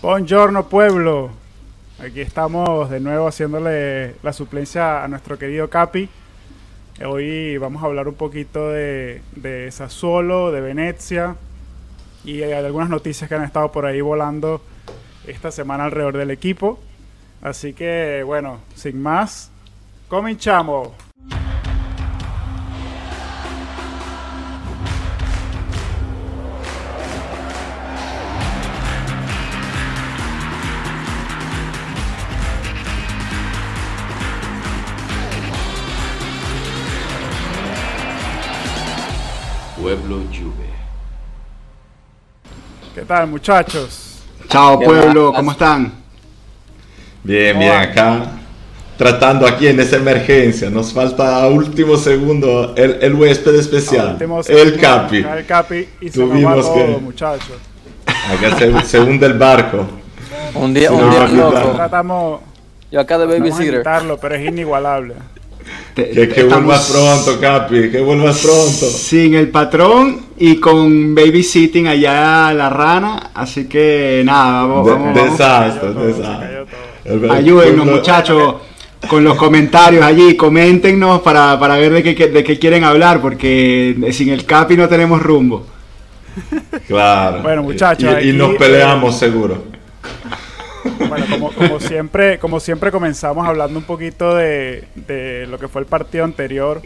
Buongiorno pueblo. Aquí estamos de nuevo haciéndole la suplencia a nuestro querido Capi. Hoy vamos a hablar un poquito de, de Sassuolo, de Venecia y hay algunas noticias que han estado por ahí volando esta semana alrededor del equipo. Así que bueno, sin más, comenzamos. Tal muchachos? Chao pueblo, ¿cómo están? Bien, bien, acá tratando aquí en esa emergencia. Nos falta a último segundo el, el huésped especial, Último el Capi. El Capi y se Tuvimos todo, que- muchachos. Acá se, se hunde el barco. Un día, un no, día loco. Tratamos, Yo acá de vamos a babysitter. invitarlo, pero es inigualable. Te- Que, que vuelvas pronto, Capi, que vuelvas pronto. Sin el patrón y con babysitting allá a la rana, así que nada, vamos, De- vamos, vamos. desastre, se desastre. Ayúdennos pueblo- muchachos con los comentarios allí, coméntenos para, para ver de qué, de qué quieren hablar, porque sin el capi no tenemos rumbo. Claro. Bueno, muchachos, Y, nos peleamos seguro. Bueno, como, siempre, como siempre comenzamos hablando un poquito de, lo que fue el partido anterior.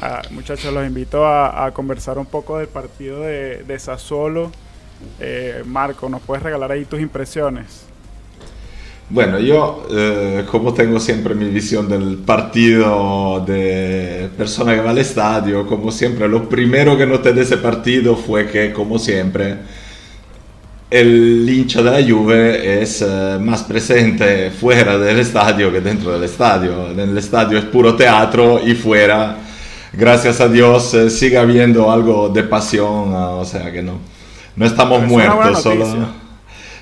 Ah, muchachos, los invito a, conversar un poco del partido de, de. Eh, Marco, ¿nos puedes regalar ahí tus impresiones? Bueno, yo eh, como tengo siempre mi visión del partido de persona que va al estadio, como siempre, lo primero que noté de ese partido fue que, como siempre, el hincha de la Juve es eh, más presente fuera del estadio que dentro del estadio. En el estadio es puro teatro y fuera, gracias a Dios, eh, sigue habiendo algo de pasión, ah, o sea que no, no estamos Pero es muertos, solo...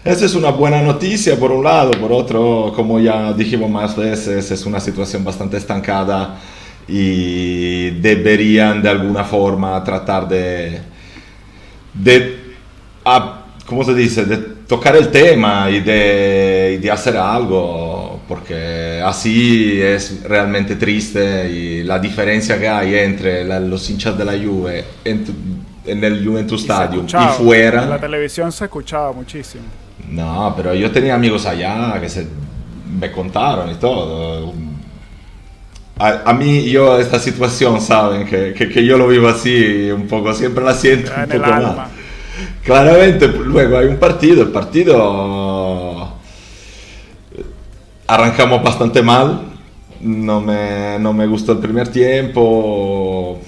Esa es una buena noticia por un lado, por otro, como ya dijimos más veces, es una situación bastante estancada y deberían de alguna forma tratar de, de ¿cómo se dice? De tocar el tema y de, y de hacer algo, porque así es realmente triste y la diferencia que hay entre la- los hinchas de la Juve en, tu- en el Juventus Stadium y fuera. En la televisión se escuchaba muchísimo. No, pero yo tenía amigos allá que se me contaron y todo. A, a mí, yo, esta situación, saben, que, que, que yo lo vivo así, un poco, siempre la siento un en el poco alma. Claramente, luego hay un partido, el partido arrancamos bastante mal, no me, no me gustó el primer tiempo,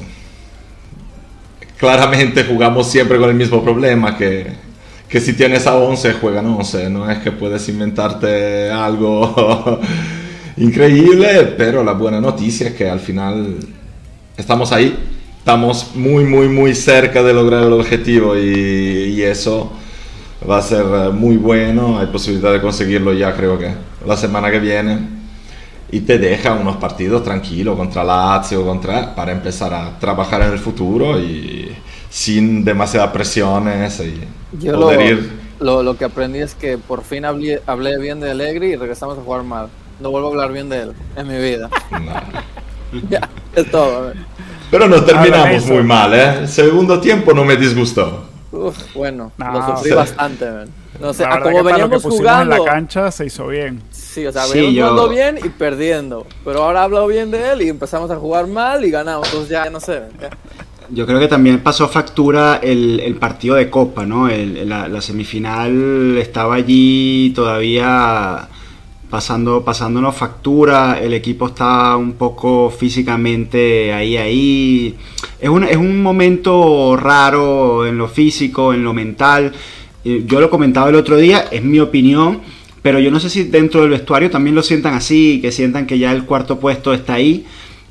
claramente jugamos siempre con el mismo problema, que, que si tienes a 11 juegan 11, no es que puedes inventarte algo increíble, pero la buena noticia es que al final estamos ahí, estamos muy, muy, muy cerca de lograr el objetivo y, y eso va a ser eh, muy bueno, hay posibilidad de conseguirlo ya creo que la semana que viene y te deja unos partidos tranquilos contra Lazio, contra, para empezar a trabajar en el futuro y sin demasiadas presiones y Yo lo, poder ir. lo, lo que aprendí es que por fin hablé, hablé bien de Allegri y regresamos a jugar mal. No vuelvo a hablar bien de él en mi vida. No. ya, es todo. Pero nos terminamos Habla eso. muy mal, ¿eh? El segundo tiempo no me disgustó. Uf, bueno, No, lo sufrí bastante. man. No sé, la a verdad como que para lo que veníamos jugando. en la cancha se hizo bien. Sí, o sea, Sí, veníamos yo- jugando bien y perdiendo. Pero ahora he hablado bien de él y empezamos a jugar mal y ganamos. Entonces ya no sé. ya. Yo creo que también pasó factura el, el partido de Copa, ¿no? El- la, la semifinal estaba allí todavía pasando, pasándonos factura, el equipo está un poco físicamente ahí, ahí. Es un, es un momento raro en lo físico, en lo mental. Yo lo comentaba el otro día, es mi opinión, pero yo no sé si dentro del vestuario también lo sientan así, que sientan que ya el cuarto puesto está ahí.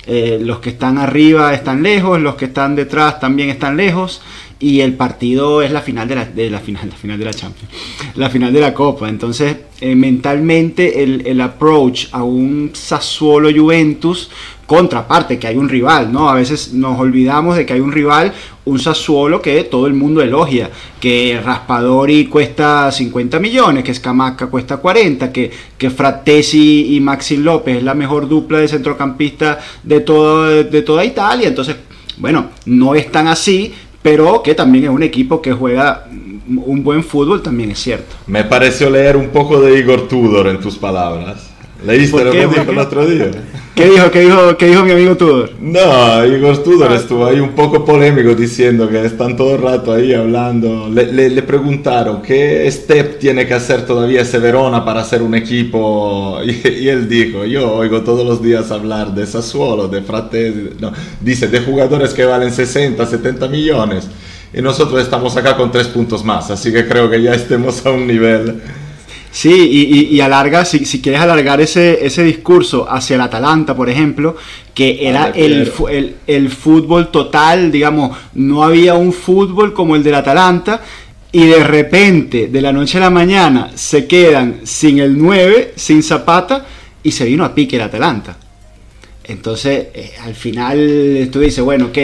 Eh, los que están arriba están lejos, los que están detrás también están lejos y el partido es la final de la, de la final, la final de la Champions, la final de la Copa. Entonces, eh, mentalmente el, el approach a un Sassuolo Juventus contraparte, que hay un rival, ¿no? A veces nos olvidamos de que hay un rival, un Sassuolo que todo el mundo elogia, que Raspadori cuesta 50 millones, que Scamacca cuesta 40, que, que Frattesi y Maxi López es la mejor dupla de centrocampista de, todo, de toda Italia, entonces, bueno, no es tan así, pero que también es un equipo que juega un buen fútbol, también es cierto. Me pareció leer un poco de Igor Tudor en tus palabras. ¿Leíste lo que dijo el otro día? ¿Qué dijo, qué dijo, qué dijo mi amigo Tudor? No, Igor Tudor estuvo ahí un poco polémico diciendo que están todo el rato ahí hablando. Le, le, le, preguntaron qué step tiene que hacer todavía ese Verona para ser un equipo y, y, él dijo, yo oigo todos los días hablar de Sassuolo, de Fratelli, no, dice, de jugadores que valen 60, 70 millones y nosotros estamos acá con tres puntos más, así que creo que ya estemos a un nivel Sí, y, y, y alarga, si, si, quieres alargar ese, ese discurso hacia el Atalanta, por ejemplo, que era el, el, el, fútbol total, digamos, no había un fútbol como el del Atalanta, y de repente, de la noche a la mañana, se quedan sin el 9, sin Zapata, y se vino a pique el Atalanta. Entonces, eh, al final, tú dices, bueno, ok,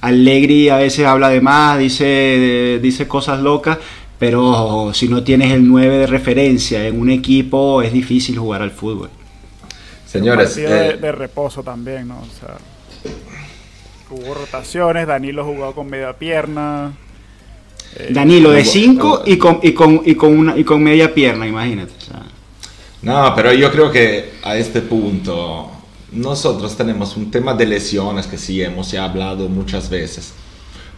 Allegri a veces habla de más, dice, dice cosas locas, pero si no tienes el 9 de referencia en un equipo es difícil jugar al fútbol. Señores, un de, eh, de, reposo también, ¿no? O sea, hubo rotaciones, Danilo jugó con media pierna. Eh, Danilo de 5 y con, y, con, y, con una, y con media pierna, imagínate. O sea. No, pero yo creo que a este punto nosotros tenemos un tema de lesiones que sí hemos ya hablado muchas veces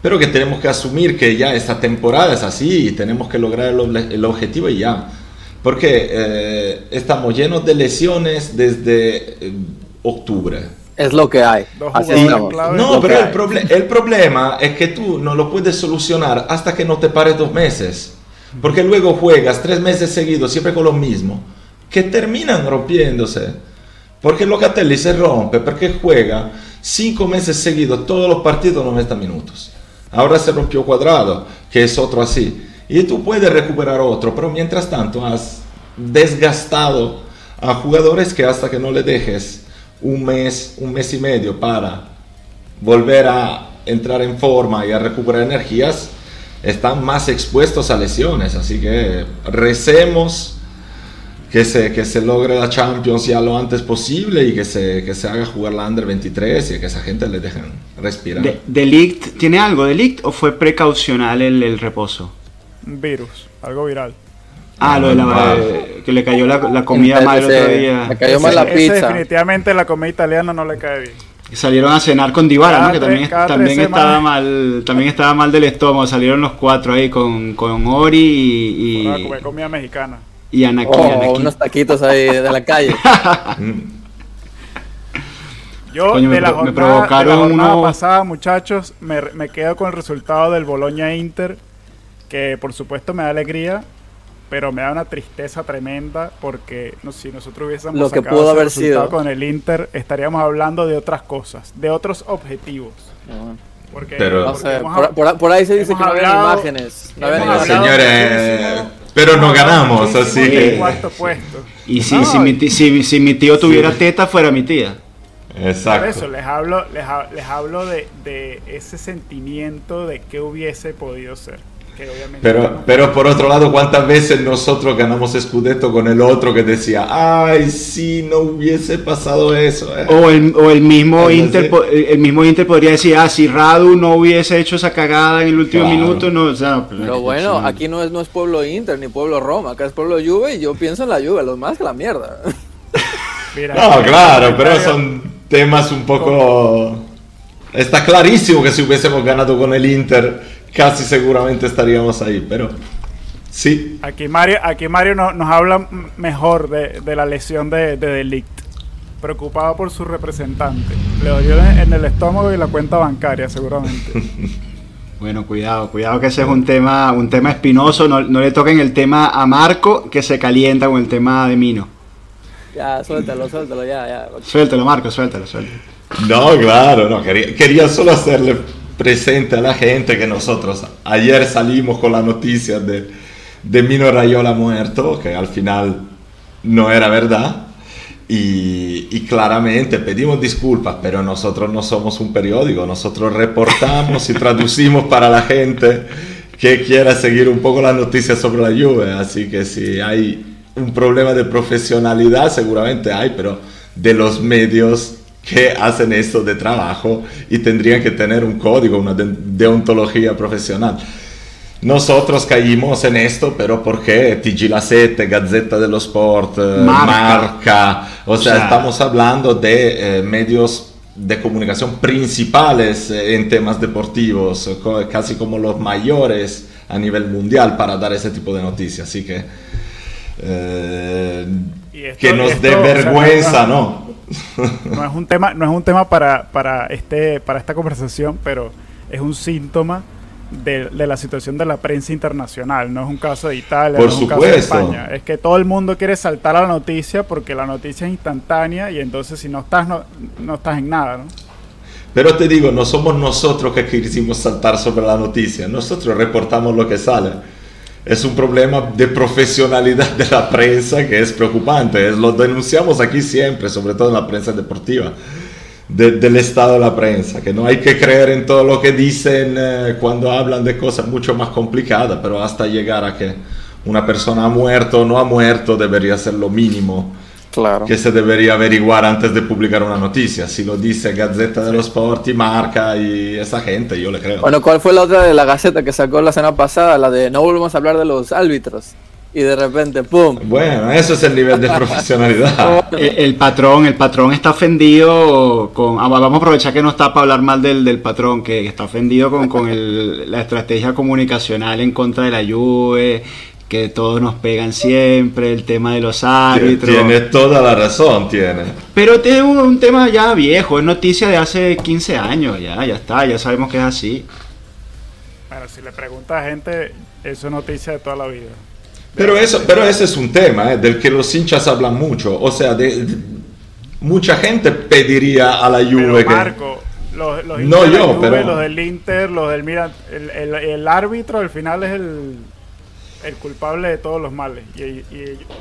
pero que tenemos que asumir que ya esta temporada es así y tenemos que lograr el, el objetivo y ya. Porque eh, estamos llenos de lesiones desde eh, octubre. Es lo que hay. Así y, no, pero el, proble el, problema es que tú no lo puedes solucionar hasta que no te pares dos meses. Porque luego juegas tres meses seguidos siempre con lo mismo, que terminan rompiéndose. Porque Locatelli se rompe porque juega cinco meses seguidos todos los partidos 90 minutos. Ahora se rompió cuadrado, que es otro así. Y tú puedes recuperar otro, pero mientras tanto has desgastado a jugadores que hasta que no le dejes un mes, un mes y medio para volver a entrar en forma y a recuperar energías, están más expuestos a lesiones. Así que recemos que se, que se logre la Champions ya lo antes posible y que se, que se haga jugar la Under 23 y que esa gente le dejen respirar. De, ¿Delict tiene algo delict o fue precaucional el, el reposo? Virus, algo viral. Ah, lo de la, eh, que le cayó la, la comida mal el otro día. Le cayó mal la Ese pizza. definitivamente la comida italiana no le cae bien. Salieron a cenar con Dybala, Cada ¿no? Que también, también estaba mal, también estaba mal del estómago. Salieron los cuatro ahí con, con Ori y, y, comer comida mexicana. Y Anakin. Oh, Anakin. unos taquitos ahí de la calle. Yo Coño, me de, la me jornada, de la provocaron jornada uno- pasada, muchachos, me, me quedo con el resultado del Boloña Inter, que por supuesto me da alegría, pero me da una tristeza tremenda porque no, si nosotros hubiésemos Lo que sacado pudo ese haber resultado sido. con el Inter, estaríamos hablando de otras cosas, de otros objetivos. Porque, Pero- No porque hemos por, por- por ahí se dice que no había hablado- imágenes. No hemos había hablado Señores, pero no ganamos, así que- cuarto puesto. Y si, No, si, mi, ti- si, si mi tío tuviera teta, fuera mi tía. Por eso Exacto. les hablo, les, ha- les hablo de, de ese sentimiento de que hubiese podido ser. Que obviamente Pero, no- pero por otro lado, ¿cuántas veces nosotros ganamos Scudetto con el otro que decía, ay, si no hubiese pasado eso? eh"? O el, o el mismo Algo Inter po- el mismo Inter podría decir, ah, si Radu no hubiese hecho esa cagada en el último Claro. minuto, no, o sea, pues, Pero bueno, aquí no es, no es pueblo Inter ni pueblo Roma, acá es pueblo Juve y yo pienso en la Juve, los más que la mierda. Mira, No, claro, pero son temas un poco... Está clarísimo que si hubiésemos ganado con el Inter, casi seguramente estaríamos ahí, pero sí. Aquí Mario, aquí Mario no- nos habla mejor de, de la lesión de, de Delict. Preocupado por su representante. Le dolió en, en el estómago y la cuenta bancaria, seguramente. Bueno, cuidado, cuidado que ese es un tema, un tema espinoso, no, no le toquen el tema a Marco que se calienta con el tema de Mino. ya, suéltalo, suéltalo, ya, ya. Suéltalo, Marco, suéltalo, suéltalo. No, claro, no, quería, quería solo hacerle presente a la gente que nosotros ayer salimos con la noticia de, de Mino Rayola muerto, que al final no era verdad. Y, y, claramente pedimos disculpas, pero nosotros no somos un periódico, nosotros reportamos y traducimos para la gente que quiera seguir un poco las noticias sobre la lluvia. Así que si hay un problema de profesionalidad, seguramente hay, pero de los medios que hacen esto de trabajo y tendrían que tener un código, una deontología profesional. Nosotros caímos en esto, pero porque TG La 7, Gazzetta dello Sport, eh, Marca, o sea, estamos hablando de eh, medios de comunicación principales eh, en temas deportivos, casi como los mayores a nivel mundial para dar ese tipo de noticias. Así que que nos dé vergüenza, no, no, es un tema, no es un tema para, para, este, para esta conversación, pero es un síntoma de, la situación de la prensa internacional. No es un caso de Italia, Por no es un caso de España. Es que todo el mundo quiere saltar a la noticia porque la noticia es instantánea y entonces si no estás, no, no estás en nada, ¿no? Pero te digo, no somos nosotros que quisimos saltar sobre la noticia, nosotros reportamos lo que sale es un problema de profesionalidad de la prensa que es preocupante. lo denunciamos aquí siempre, sobre todo en la prensa deportiva, del estado de la prensa, que no hay que creer en todo lo que dicen eh, cuando hablan de cosas mucho más complicadas, pero hasta llegar a que una persona ha muerto o no ha muerto debería ser lo mínimo Claro. que se debería averiguar antes de publicar una noticia. Si lo dice Gazzetta dello Sport y Marca y esa gente, yo le creo. Bueno, ¿cuál fue la otra de la Gaceta que sacó la semana pasada? La de no volvemos a hablar de los árbitros. Y de repente, ¡pum! Bueno, eso es el nivel de profesionalidad. el, patrón, el patrón está ofendido con... Ah, vamos a aprovechar que no está para hablar mal del, del patrón, que está ofendido con, con el, la estrategia comunicacional en contra de la Juve que todos nos pegan siempre, el tema de los árbitros. Tiene toda la razón, tiene. Pero tiene un, tema ya viejo, es noticia de hace 15 años, ya, ya está, ya sabemos que es así. Bueno, si le pregunta a gente, eso es noticia de toda la vida. Pero eso, pero ese es un tema eh, del que los hinchas hablan mucho. O sea, de, mucha gente pediría a la Juve pero Marco, Los, los no yo, pero los del Inter, los del mira, el, el, el árbitro al final es el el culpable de todos los males. Y,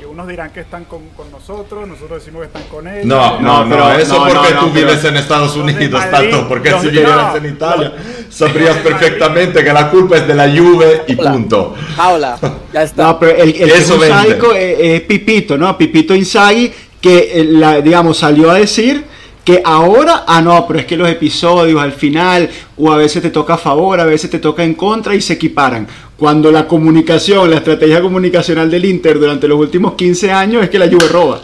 unos dirán que están con, nosotros, nosotros decimos que están con ellos. No, no, no, eso porque tú vives en Estados Unidos, tanto, porque si vivieras en Italia, sabrías perfectamente que la culpa es de la Juve y punto. Hola, ya está. No, pero el, el eso es, Pipito, ¿no? Pipito Inzaghi, que eh, la, digamos salió a decir que ahora, ah no, pero es que los episodios al final, o a veces te toca a favor, a veces te toca en contra y se equiparan. Cuando la comunicación, la estrategia comunicacional del Inter durante los últimos 15 años es que la Juve roba.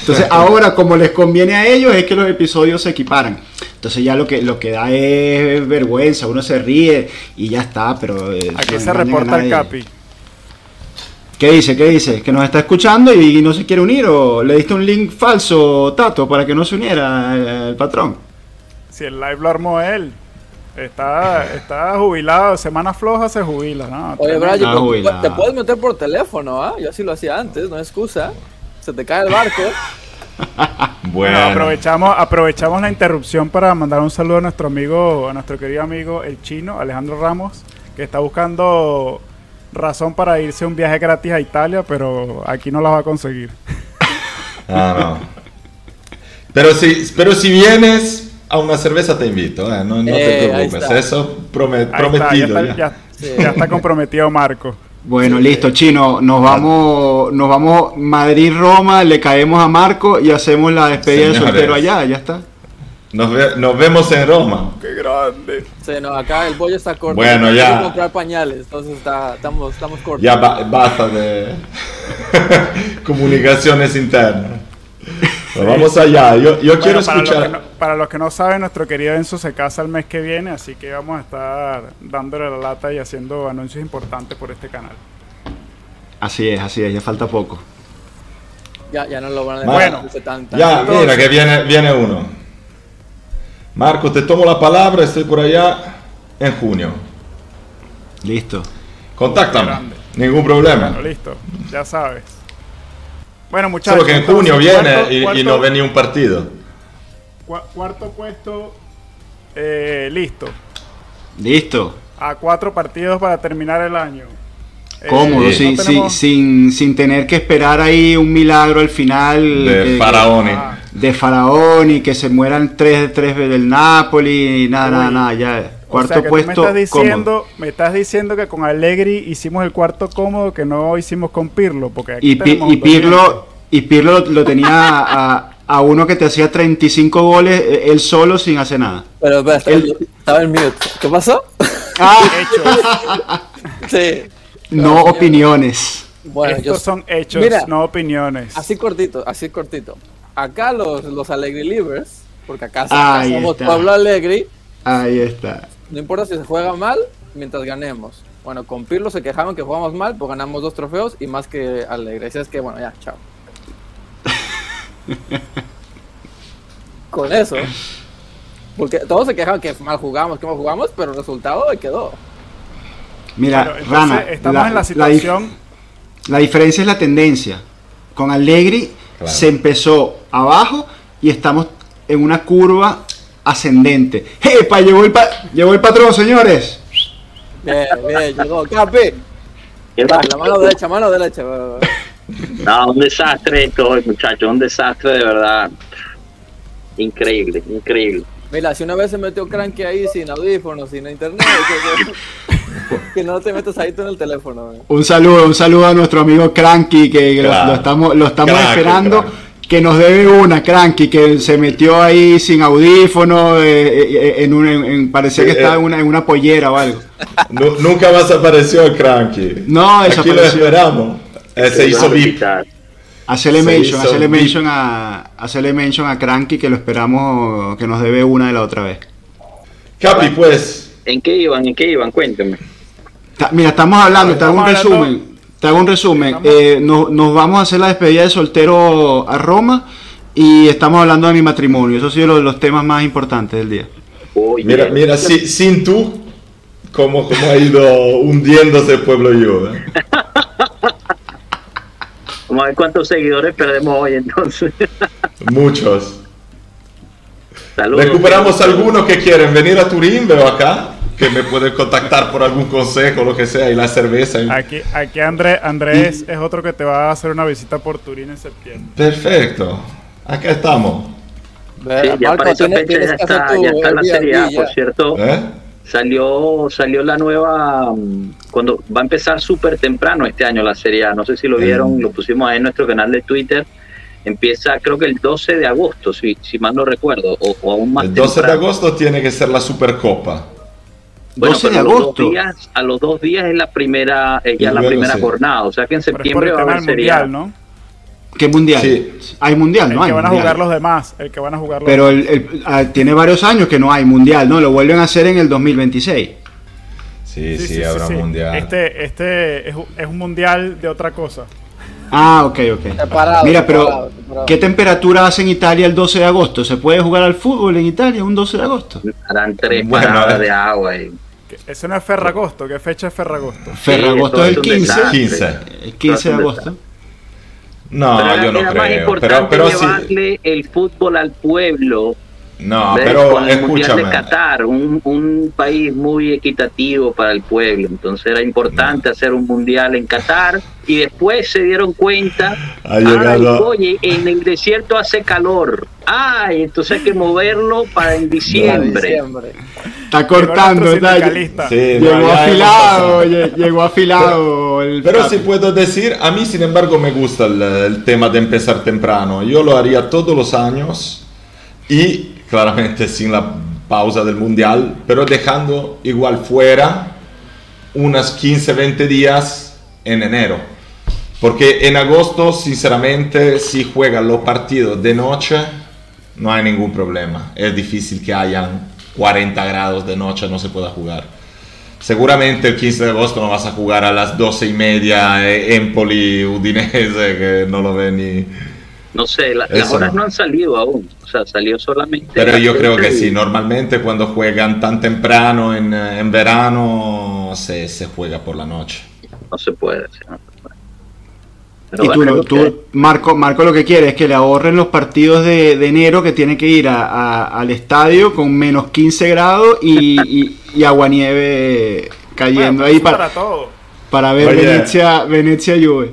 Entonces ahora como les conviene a ellos es que los episodios se equiparan. Entonces ya lo que, lo que da es vergüenza, uno se ríe y ya está, pero... Eh, Aquí se reporta el Capi. ¿Qué dice? ¿Qué dice? ¿Que nos está escuchando y no se quiere unir? ¿O le diste un link falso, Tato, para que no se uniera el, patrón? Si el live lo armó él. Está, está jubilado, semana floja se jubila. ¿no? Oye, Brian, te puedes meter por teléfono, ¿ah? Yo así lo hacía antes, no es excusa. Se te cae el barco. bueno. aprovechamos, aprovechamos la interrupción para mandar un saludo a nuestro amigo, a nuestro querido amigo el chino, Alejandro Ramos, que está buscando razón para irse un viaje gratis a Italia, pero aquí no la va a conseguir. Ah, no. Pero si, pero si vienes a una cerveza te invito, ¿eh? no, te eh, preocupes, eso prometido. ya, está, comprometido Marco. Bueno, listo, chino, nos vamos, nos vamos Madrid-Roma, le caemos a Marco y hacemos la despedida de soltero allá, ya está. Nos, vemos en Roma. ¡Qué grande! Sí, no, acá el pollo está corto. Bueno, ya. que comprar pañales, entonces estamos, estamos cortos. Ya basta de comunicaciones internas. Vamos allá. Yo, quiero escuchar. para los que no saben, nuestro querido Enzo se casa el mes que viene, así que vamos a estar dándole la lata y haciendo anuncios importantes por este canal. Así es, así es, ya falta poco. Ya, ya no lo van a dejar. Bueno, ya, mira que viene, viene uno. Marco, te tomo la palabra, estoy por allá en junio. Listo. Contáctame, ningún problema. listo, ya sabes. Bueno, muchachos. Solo que en junio viene y, no ve ni un partido. cuarto puesto, eh, listo. Listo. A cuatro partidos para terminar el año. Eh, Cómodo, no sin, tenemos- sin, sin, sin tener que esperar ahí un milagro al final. De que- Faraoni. Ah, de Faraón y que se mueran tres, tres del Napoli, nada, nada, nada, ya. O Cuarto sea que tú puesto, me estás, cómodo. diciendo, me estás diciendo que con Allegri hicimos el cuarto cómodo que no hicimos con Pirlo. Porque aquí Y, Pi- y. Pirlo, y Pirlo lo, lo tenía a, a uno que te hacía 35 goles, eh, él solo sin hacer nada. Pero estaba, El- estaba en mute. ¿Qué pasó? Ah, Hechos. sí. no opiniones. Bueno, Estos yo son hechos, Mira, no opiniones. Así cortito, así cortito. Acá los, los Allegri Livers, porque acá, somos está. Pueblo Allegri, Ahí está. No importa si se juega mal, mientras ganemos. Bueno, con Pirlo se quejaban que jugamos mal, pues ganamos dos trofeos y más que Alegre. Así es que, bueno, ya, chao. con eso. Porque todos se quejaban que mal jugamos, que mal jugamos, pero el resultado quedó. Mira, entonces, Rana, estamos en la dif- situación. la diferencia es la tendencia. Con Allegri Claro. se empezó abajo y estamos en una curva ascendente. ¡Epa! Llegó el, pa- llegó el patrón, señores. Bien, bien, llegó Capi. La mano derecha, mano derecha. No, un desastre esto hoy, muchachos, un desastre de verdad. Increíble, increíble. Mira, si una vez se metió cranky ahí sin audífonos, sin internet, que, que- que no te metas ahí tú en el teléfono. eh. Un saludo, un saludo a nuestro amigo Cranky, que lo- Claro. lo, estamos, lo estamos Crack, esperando. crack. Que nos debe una, Cranky, que se metió ahí sin audífono, eh, eh, en un, en- en- parecía Sí, que estaba eh. en una, en una pollera o algo. Nu- nunca más apareció el Cranky. No, Aquí lo esperamos. Eh, se hizo VIP. Hacerle Se mention, VIP. mention a, hacerle mention a Cranky, que lo esperamos, que nos debe una de la otra vez. Capi, pues. ¿En qué iban? ¿En qué iban? Cuéntenme. Ta- Mira, estamos hablando, te hago un resumen. Te hago un resumen. Eh, nos, nos vamos a hacer la despedida de soltero a Roma y estamos hablando de mi matrimonio. Esos han sido los, los temas más importantes del día. Oye, Mira, mira, si- sin tú, cómo, cómo ha ido hundiéndose el pueblo yo. ¿eh? Vamos a ver cuántos seguidores perdemos hoy entonces. Muchos. Saludos. Recuperamos algunos que quieren venir a Turín, veo acá, que me pueden contactar por algún consejo, lo que sea, y la cerveza. Aquí, aquí André, Andrés es otro que te va a hacer una visita por Turín en septiembre. Perfecto. Acá estamos. Sí, ya Marco, para esa fecha ya está, ya está la Serie A, por cierto. ¿Eh? Salió, salió la nueva, mm, cuando va a empezar súper temprano este año la Serie A, no sé si lo vieron, Mm. lo pusimos ahí en nuestro canal de Twitter, empieza creo que el 12 de agosto, si, si mal no recuerdo, o, o aún más El 12 de agosto tiene que ser la Supercopa. Bueno, 12 de pero a los dos agosto. días- a los dos días es la primera, es ya la primera sí. jornada, o sea que en septiembre el va a haber A. mundial, ¿no? ¿Qué mundial? Sí. Hay mundial, El no hay que van a mundial. jugar los demás. El que van a jugar los Pero el- el- ah, tiene varios años que no hay mundial, ¿no? Lo vuelven a hacer en el 2026. Sí, sí, Sí, sí, habrá sí. mundial. Este, este es, un- es un mundial de otra cosa. Ah, ok, ok. Separado, Mira, pero separado, separado. ¿qué temperatura hace en Italia el 12 de agosto? ¿Se puede jugar al fútbol en Italia un 12 de agosto? Harán tres Bueno, paradas eh. de agua y Eso no es Ferragosto. ¿Qué fecha es Ferragosto? Ferragosto es el un 15. desastre. 15. El 15 de agosto. No, Pero yo no era más creo. importante Pero, pero sí. llevarle el fútbol al pueblo No, ¿ves? pero con el Mundial de Qatar, un, un país muy equitativo para el pueblo. Entonces era importante hacer un mundial en Qatar y después se dieron cuenta, Ha ay, oye, en el desierto hace calor. Ay, entonces hay que moverlo para en diciembre. Diciembre. Está cortando, está-. Sí, no, Llegó ya afilado, llegó afilado. el Pero sí puedo decir, a mí sin embargo me gusta el, el tema de empezar temprano. Yo lo haría todos los años y claramente sin la pausa del mundial, pero dejando igual fuera unas 15, 20 días en enero. Porque en agosto, sinceramente, si juegan los partidos de noche, no hay ningún problema. Es difícil que hayan 40 grados de noche, no se pueda jugar. Seguramente el 15 de agosto no vas a jugar a las 12 y media eh, Empoli Udinese, que no lo ve ni. No sé, la- las horas no. no han salido aún. O sea, salió solamente. Pero yo creo que y- sí, normalmente cuando juegan tan temprano en, eh, en verano se, se juega por la noche. No se puede. sí, no se puede. Pero Y tú, lo- tú- que. Marco, Marco lo que quiere es que le ahorren los partidos de, de enero que tiene que ir a- a- al estadio con menos 15 grados y, y- y aguanieve cayendo Bueno, ahí para, para todo. para ver Oye. Venecia, Venecia Juve.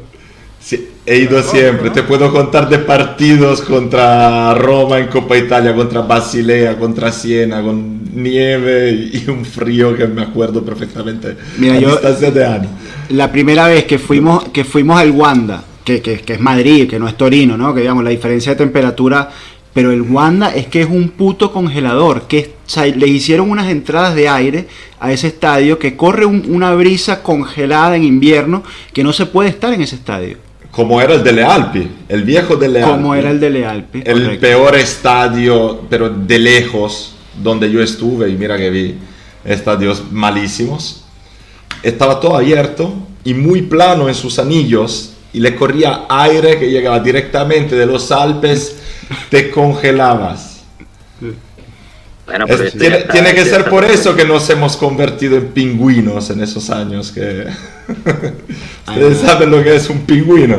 Sí, he ido Lógico, siempre. ¿no? Te puedo contar de partidos contra Roma en Copa Italia, contra Basilea, contra Siena, con nieve y un frío que me acuerdo perfectamente. Mira, a yo- distancia de años. La primera vez que fuimos, que fuimos al Wanda, que, que- que es Madrid, que no es Torino, ¿no? Que digamos, la diferencia de temperatura. Pero el Wanda es que es un puto congelador. Que es- o sea, le hicieron unas entradas de aire a ese estadio que corre un- una brisa congelada en invierno que no se puede estar en ese estadio. Como era el de Le Alpi, el viejo de Le Como Alpi. era el de Lealpe. El correcto. peor estadio, pero de lejos, donde yo estuve, y mira que vi estadios malísimos. Estaba todo abierto y muy plano en sus anillos, y le corría aire que llegaba directamente de los Alpes, te congelabas. Bueno, pero tiene, está- tiene que ser por eso que nos hemos convertido en pingüinos en esos años, que ustedes saben lo que es un pingüino.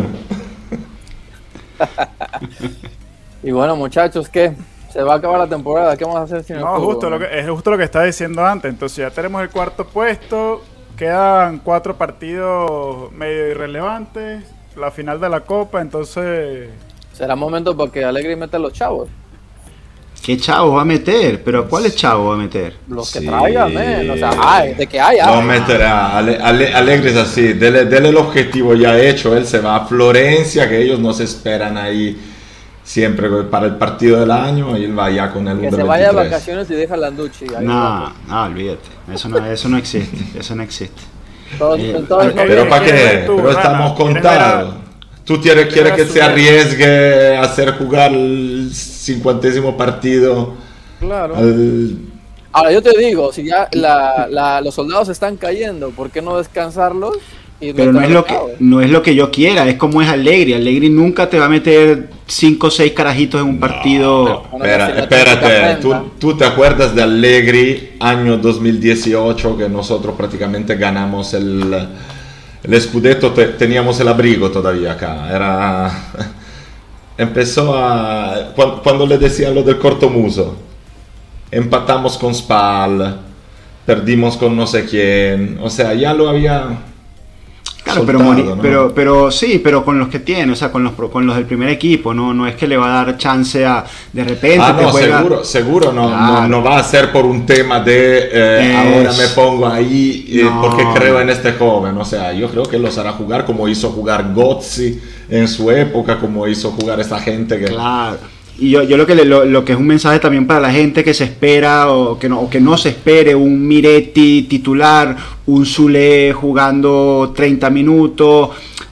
Y bueno, muchachos, ¿qué? Se va a acabar la temporada. ¿Qué vamos a hacer sin el No, fútbol? justo lo que, es justo lo que estaba diciendo antes. Entonces ya tenemos el cuarto puesto. Quedan cuatro partidos medio irrelevantes. La final de la Copa, entonces... Será momento para que Alegre meta a los chavos. ¿Qué chavo va a meter? ¿Pero cuáles chavos va a meter? Los que Sí. traigan, men. O sea, hay, de que hay, No meterá. Ale, Ale- Alegre es así. Dele, dele el objetivo ya hecho. Él se va a Florencia, que ellos nos esperan ahí siempre para el partido del año. Y él va ya con el Que se vaya de 23. vacaciones y deja a Landucci. ahí No, no, olvídate. Eso no, eso no existe. Eso no existe. Todos, Eh, todos Pero no- Pero ¿para ¿Quieres qué? Pero Rana? estamos ¿Quieres ver a- contados. Tú quieres, ¿Quieres quieres ver que se arriesgue a hacer jugar el cincuentésimo partido Claro. al- Ahora yo te digo, si ya la- la- los soldados están cayendo, ¿por qué no descansarlos? Y Pero no es lo que no es lo que yo quiera, es como es Allegri. Allegri nunca te va a meter 5 o 6 carajitos en un partido. Bueno, Espera, espérate, ¿Tú, tú te acuerdas de Allegri, año 2018, que nosotros prácticamente ganamos el, el Scudetto, te- teníamos el abrigo todavía acá. Era, empezó a... cuan- Cuando, le decían lo del cortomuso, empatamos con Spal, perdimos con no sé quién, o sea, ya lo había... Claro, pero, pero, pero sí, pero con los que tiene, o sea, con los, con los del primer equipo, no, no es que le va a dar chance a de repente Ah, no, juega- seguro, seguro no, Claro. no, no va a ser por un tema de eh, ahora me pongo ahí eh, No. porque creo en este joven. O sea, yo creo que los hará jugar como hizo jugar Gozzi en su época, como hizo jugar esta gente que. Claro. Y yo, yo lo que le- lo, lo que es un mensaje también para la gente que se espera o que no, o que no se espere un Miretti titular, un Zule jugando 30 minutos.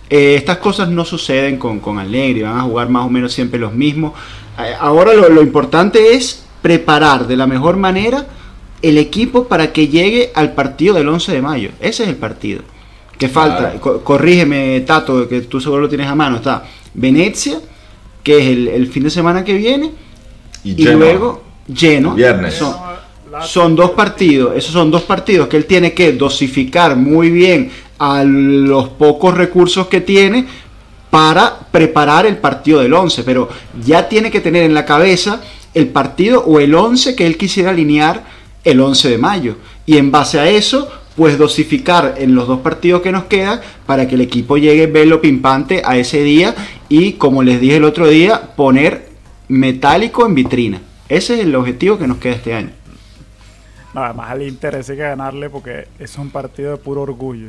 eh, estas cosas no suceden con, con Allegri, van a jugar más o menos siempre los mismos. Eh, ahora lo, lo importante es preparar de la mejor manera el equipo para que llegue al partido del 11 de mayo. Ese es el partido. Que falta, Claro. co- corrígeme Tato, que tú seguro lo tienes a mano, está Venecia, que es el, el fin de semana que viene, y, Genoa. luego lleno. Viernes. Son, son dos partidos, esos son dos partidos que él tiene que dosificar muy bien a los pocos recursos que tiene para preparar el partido del 11, pero ya tiene que tener en la cabeza el partido o el 11 que él quisiera alinear el 11 de mayo y en base a eso pues dosificar en los dos partidos que nos quedan para que el equipo llegue velo pimpante a ese día y como les dije el otro día poner metálico en vitrina. Ese es el objetivo que nos queda este año. No, además al Inter ese hay que ganarle porque es un partido de puro orgullo.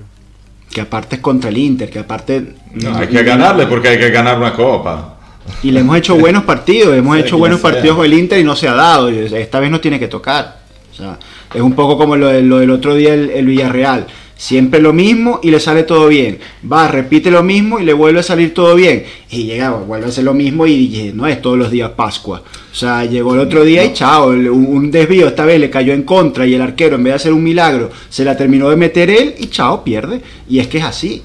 Que aparte es contra el Inter, que aparte... No, hay que ganarle porque hay que ganar una copa. Y le hemos hecho buenos partidos, hemos hecho buenos sea. partidos con el Inter y no se ha dado. Esta vez no tiene que tocar. O sea, es un poco como lo, de- lo del otro día el, el Villarreal. Siempre lo mismo y le sale todo bien. Va, repite lo mismo y le vuelve a salir todo bien. Y llega, vuelve a hacer lo mismo y, y no es todos los días Pascua. O sea, llegó el otro día y chao, un, desvío esta vez le cayó en contra y el arquero en vez de hacer un milagro se la terminó de meter él y chao, pierde. Y es que es así.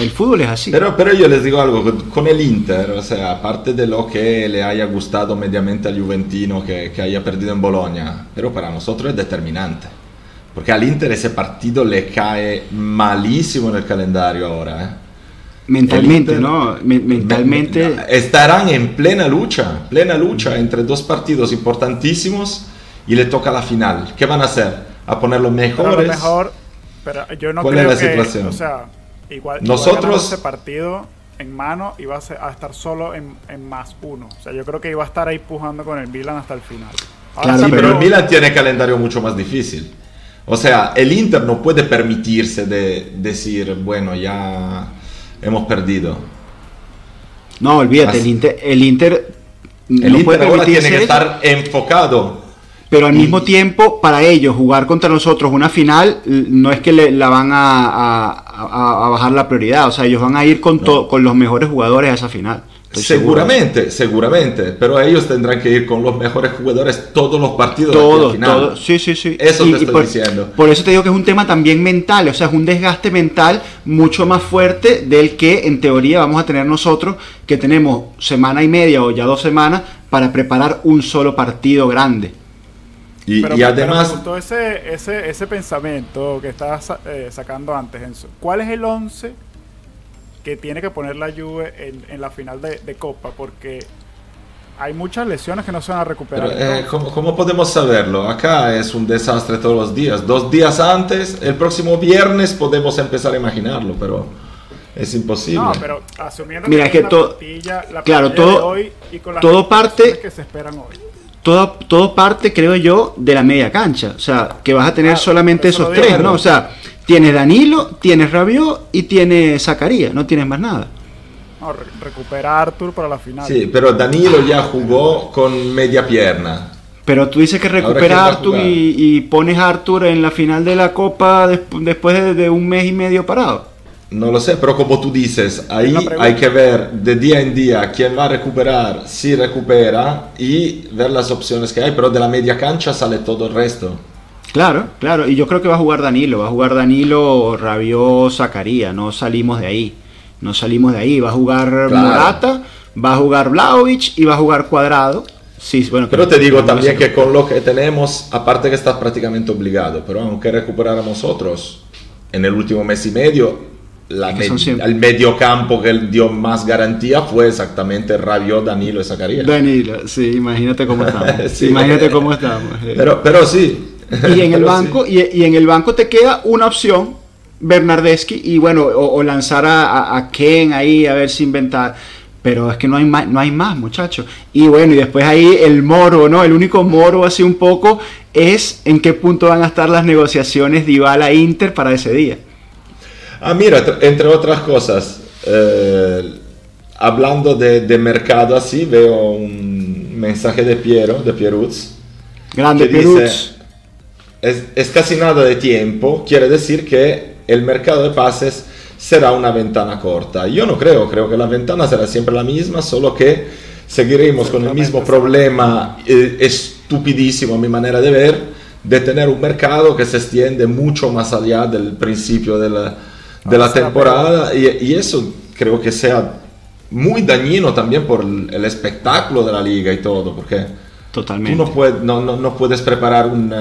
El fútbol es así. Pero, pero yo les digo algo, con- con el Inter, o sea, aparte de lo que le haya gustado mediamente al Juventino que, que haya perdido en Bolonia, pero para nosotros es determinante. Porque al Inter ese partido le cae malísimo en el calendario ahora. ¿eh? mentalmente, Inter- ¿no? Me- mentalmente... Me- Estarán en plena lucha, plena lucha entre dos partidos importantísimos y le toca la final. ¿Qué van a hacer? a poner los Pero a lo mejores. mejor, pero yo no ¿Cuál es creo la que, situación? o sea, igual, Nosotros- ese partido en mano iba a, ser- a estar solo en, en más uno. O sea, yo creo que iba a estar ahí pujando con el Milan hasta el final. Ahora Claro, sí, Sí, pero el pero- Milan tiene calendario mucho más difícil. O sea, el Inter no puede permitirse de decir, bueno, ya hemos perdido. No, olvídate, Así- el Inter, el Inter El no Inter puede ahora tiene que eso, estar enfocado. pero al y- mismo tiempo, para ellos, jugar contra nosotros una final, no es que le, la van a, a- a- a bajar la prioridad, o sea, ellos van a ir con, to- con los mejores jugadores a esa final. Estoy seguro. Seguramente, seguramente, pero ellos tendrán que ir con los mejores jugadores todos los partidos. de aquí al Todo, final. todo, sí, sí, sí. Eso te estoy por, diciendo. Por eso te digo que es un tema también mental, o sea, es un desgaste mental mucho más fuerte del que en teoría vamos a tener nosotros, que tenemos semana y media o ya dos semanas para preparar un solo partido grande. Y, Pero, y pero además, me gustó ese, ese, ese pensamiento que estabas eh, sacando antes, Enzo. ¿Cuál es el 11 que tiene que poner la Juve en, en la final de, de Copa? Porque hay muchas lesiones que no se van a recuperar. pero, eh. ¿cómo, cómo podemos saberlo? Acá es un desastre todos los días. Dos días antes, el próximo viernes podemos empezar a imaginarlo, pero es imposible. No, pero asumiendo Mira, que, que la to- plantilla, la claro, plantilla de todo- hoy y con las todo parte- que se esperan hoy. Todo, todo parte, creo yo, de la media cancha. O sea, que vas a tener Claro, solamente esos tres, ¿no? O sea, tienes Danilo, tienes Rabiot y tienes Zacarías, no tienes más nada. No, re- recupera a Arthur para la final. Sí, pero Danilo ya jugó con media pierna. Pero tú dices que ¿quién recupera a Arthur y, y pones a Arthur en la final de la Copa desp- después de, de un mes y medio parado. No lo sé, pero como tú dices, ahí hay que ver de día en día quién va a recuperar, si recupera y ver las opciones que hay, pero de la media cancha sale todo el resto. Claro, claro. Y yo creo que va a jugar Danilo. Va a jugar Danilo, Rabiot, Zacarías. No salimos de ahí. No salimos de ahí. Va a jugar Claro. Morata, va a jugar Vlaovic y va a jugar Cuadrado. Sí, bueno, Pero te digo también que con lo que tenemos, aparte que estás prácticamente obligado, pero aunque recuperáramos otros, en el último mes y medio, la el medio campo que dio más garantía fue exactamente Rabiot, Danilo y Zacarías. Danilo, sí, imagínate cómo estamos. Sí. Imagínate cómo estamos. eh. Pero, pero sí. Y en el banco, sí. y, y en el banco te queda una opción, Bernardeschi, y bueno, o, o lanzar a, a- a Ken ahí a ver si inventar. Pero es que no hay más, no hay más, muchachos. Y bueno, y después ahí el moro, ¿no? El único moro así un poco es en qué punto van a estar las negociaciones Dybala Inter para ese día. Ah, mira, tr- entre otras cosas, eh, hablando de, de mercado así, veo un mensaje de Piero, de Pierutz, Grande dice, es, casi nada de tiempo, quiere decir que el mercado de pases será una ventana corta. Yo no creo, creo que la ventana será siempre la misma, solo que seguiremos con el mismo problema eh, estupidísimo a mi manera de ver, de tener un mercado que se extiende mucho más allá del principio de la, de la Ah, temporada. y, y eso creo que sea muy dañino también por el, el espectáculo de la liga y todo, porque... Totalmente. Tú no, puedes, no, no, no puedes preparar un,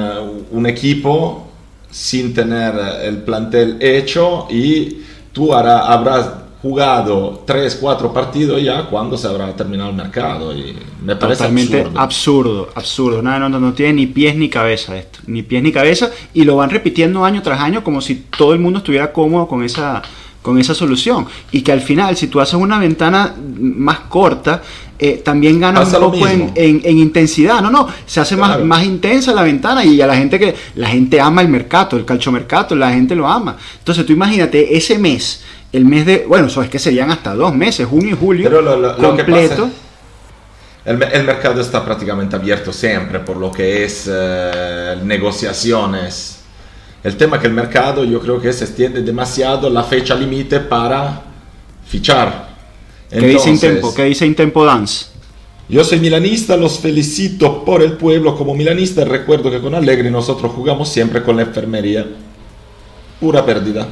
un equipo sin tener el plantel hecho y tú hará- habrás jugado 3, 4 partidos ya cuando se habrá terminado el mercado y me parece Totalmente absurdo. absurdo, absurdo. No, no, no, no tiene ni pies ni cabeza esto. Ni pies ni cabeza. Y lo van repitiendo año tras año como si todo el mundo estuviera cómodo con esa, con esa solución. Y que al final, si tú haces una ventana más corta, eh, también ganas Pasa un poco en, en- en intensidad. No, no, se hace más, Claro. más intensa la ventana y a la gente que la gente ama el mercado, el calchomercato, la gente lo ama. Entonces tú imagínate ese mes, el mes de, bueno, eso es que serían hasta dos meses, junio y julio, Pero lo, lo- lo que completo. pasa- el, el mercado está prácticamente abierto siempre por lo que es eh, negociaciones. El tema es que el mercado yo creo que se extiende demasiado la fecha límite para fichar. ¿Qué dice Intempo? ¿Qué dice Intempo Dance? Yo soy milanista, los felicito por el pueblo como milanista. Recuerdo que con Allegri nosotros jugamos siempre con la enfermería. Pura pérdida.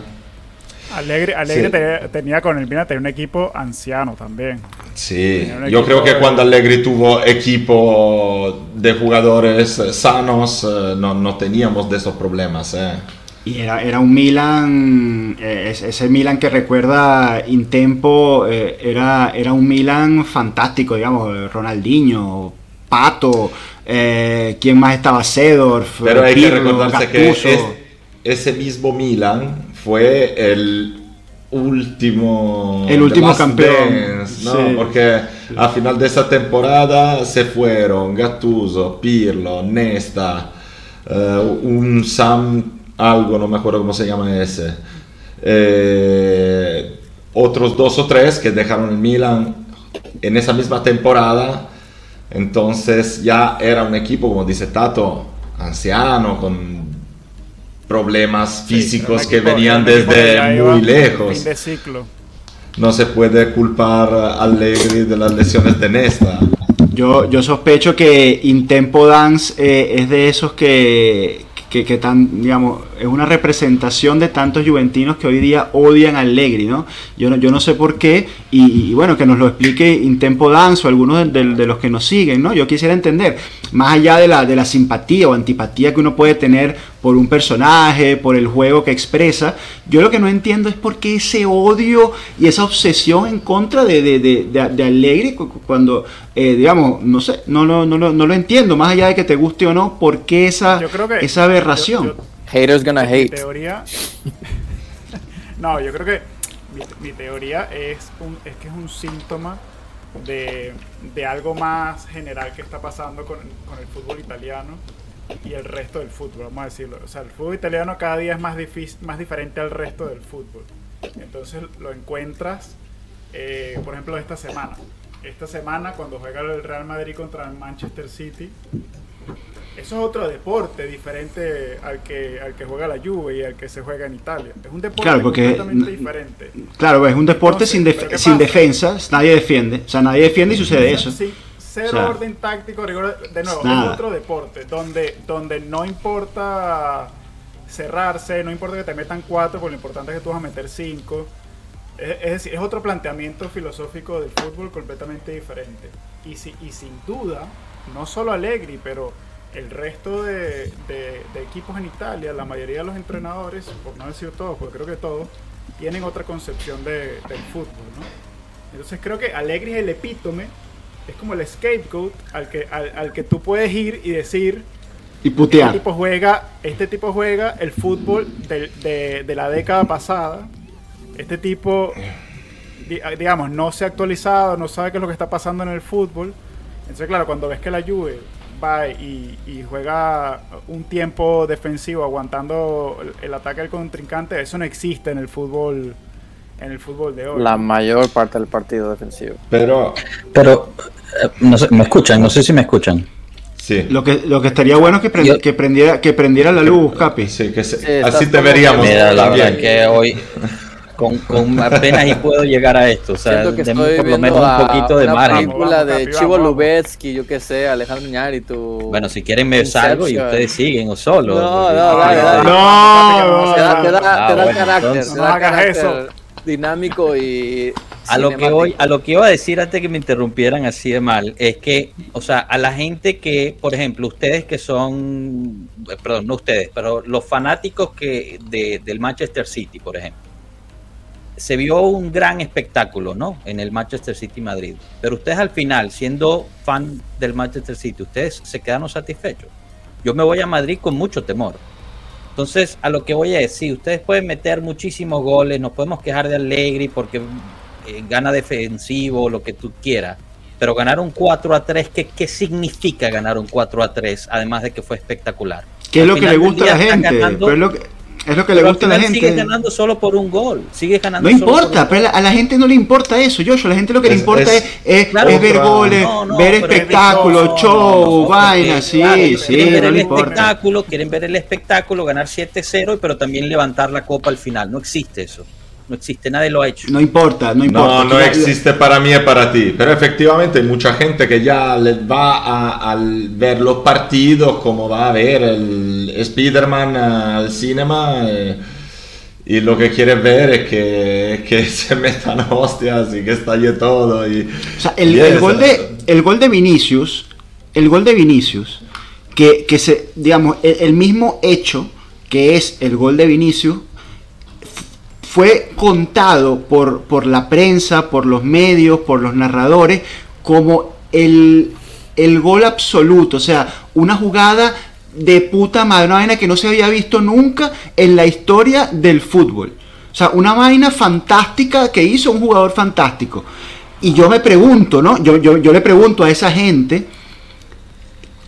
Alegre, Alegre Sí. te- tenía con el Milan tenía un equipo anciano también. Sí, yo creo que de- cuando Allegri tuvo equipo de jugadores eh, sanos, eh, no, no teníamos de esos problemas. eh. Y era, era un Milan, eh, es- ese Milan que recuerda Intempo, eh, era, era un Milan fantástico, digamos, eh, Ronaldinho, Pato, eh, ¿quién más estaba? Cedorf, Pero hay que recordarse Gattuso. que es- ese mismo Milan fue el último El último campeón, Dance, ¿no? sí. porque a final de esa temporada se fueron Gattuso, Pirlo, Nesta, eh, un Sam algo, no me acuerdo cómo se llama ese, eh, otros dos o tres que dejaron el Milan en esa misma temporada. Entonces ya era un equipo, como dice Tato, anciano, con problemas físicos Sí, que equipo- venían desde muy Fin lejos. de ciclo. No se puede culpar a Allegri de las lesiones de Nesta. Yo, yo sospecho que Intempo Dance eh, es de esos que, que, que tan, digamos, es una representación de tantos juventinos que hoy día odian a Allegri, ¿no? Yo no, yo no sé por qué, y, y bueno, que nos lo explique Intempo Dance o algunos de- de los que nos siguen, ¿no? Yo quisiera entender, más allá de la, de la simpatía o antipatía que uno puede tener por un personaje, por el juego que expresa, yo lo que no entiendo es por qué ese odio y esa obsesión en contra de, de, de, de- cu- cuando, eh, digamos, no sé, no, lo- no, lo- no lo entiendo, más allá de que te guste o no, ¿por qué esa, Yo creo que esa aberración? yo- yo- Haters gonna mi hate. teoría. no, yo creo que mi, mi teoría es, un, es que es un síntoma de, de algo más general que está pasando con, con el fútbol italiano y el resto del fútbol, vamos a decirlo. O sea, el fútbol italiano cada día es más, difícil, más diferente al resto del fútbol. Entonces lo encuentras, eh, por ejemplo, esta semana. Esta semana cuando juega el Real Madrid contra el Manchester City, eso es otro deporte diferente al que, al que juega la Juve y al que se juega en Italia. Es un deporte Claro, porque- completamente diferente. Claro, es un deporte Entonces, sin, def- ¿pero qué sin pasa? defensa, nadie defiende, o sea, nadie defiende y sucede eso. Sí, cero orden táctico, rigor- de nuevo, nada. es otro deporte donde, donde no importa cerrarse, no importa que te metan cuatro, porque lo importante es que tú vas a meter cinco. Es, es decir, es otro planteamiento filosófico del fútbol completamente diferente. Y, si, y sin duda, no solo Allegri, pero el resto de, de- de equipos en Italia, la mayoría de los entrenadores, por no decir todos, porque creo que todos, tienen otra concepción de- del fútbol, ¿no? Entonces creo que Allegri es el epítome, es como el scapegoat al que, al, al que tú puedes ir y decir, Y este putear. tipo juega, este tipo juega el fútbol de, de la década pasada. Este tipo, di- digamos, no se ha actualizado, no sabe qué es lo que está pasando en el fútbol. Entonces, claro, cuando ves que la Juve va y, y juega un tiempo defensivo aguantando el, el ataque del contrincante, eso no existe en el fútbol, en el fútbol de hoy. La mayor parte del partido defensivo. Pero Pero, eh, no sé, ¿me escuchan? No sé si me escuchan. sí, Lo que, lo que estaría bueno es que, prend- Yo- que, prendiera, que prendiera la luz, Capi. sí, que se- Sí, estás así te veríamos. Mira, la bien. verdad que hoy con, con apenas y puedo llegar a esto. O sea, Siento que por lo menos un poquito de una margen. película Vamos, de Capi, Chivo vamos. Lubetsky, yo qué sé, Alejandro Iñárritu. Bueno, si quieren me salgo y ustedes siguen o solo. No, no, dale, dale. No, Ah, No da hagas carácter eso. Dinámico y A lo, que hoy, a lo que iba a decir antes que me interrumpieran así de mal, es que, o sea, a la gente que, por ejemplo, ustedes que son, eh, perdón, no ustedes, pero los fanáticos que de, del Manchester City, por ejemplo, se vio un gran espectáculo, ¿no? En el Manchester City Madrid. Pero ustedes al final, siendo fan del Manchester City, ustedes se quedaron satisfechos. Yo me voy a Madrid con mucho temor. Entonces, a lo que voy a decir, ustedes pueden meter muchísimos goles, nos podemos quejar de Allegri porque eh, gana defensivo, lo que tú quieras, pero ganar un 4 a 3, ¿qué, ¿qué significa ganar un 4 a 3? Además de que fue espectacular. ¿Qué es lo que le gusta a la gente? ganando, Pero es lo que, es lo que le pero al gusta a la gente. Sigue ganando solo por un gol, sigue ganando No importa, pero a la gente no le importa eso, Joshua. A la gente lo que le Es- importa es- es, Claro, es ver otra- goles, No, no, ver espectáculos, no, show, No, vainas, porque, sí, claro, sí, quieren ver no el le importa. espectáculo, quieren ver el espectáculo, ganar 7-0, pero también levantar la copa al final. No existe eso. No existe, nadie lo ha hecho. No importa, no importa. No, no existe para mí y para ti, pero efectivamente hay mucha gente que ya le va a, al ver los partidos como va a ver el Spider-Man al cinema eh, y lo que quiere ver es que, que se metan hostias y que estalle todo. Y, O sea, el, y el gol de, el gol de Vinicius, el gol de Vinicius, que, que se, digamos, el, el mismo hecho que es el gol de Vinicius, fue contado por, por la prensa, por los medios, por los narradores, como el, el gol absoluto, o sea, una jugada de puta madre, una vaina que no se había visto nunca en la historia del fútbol. O sea, una vaina fantástica que hizo un jugador fantástico. Y yo me pregunto, ¿no? Yo, yo, yo le pregunto a esa gente,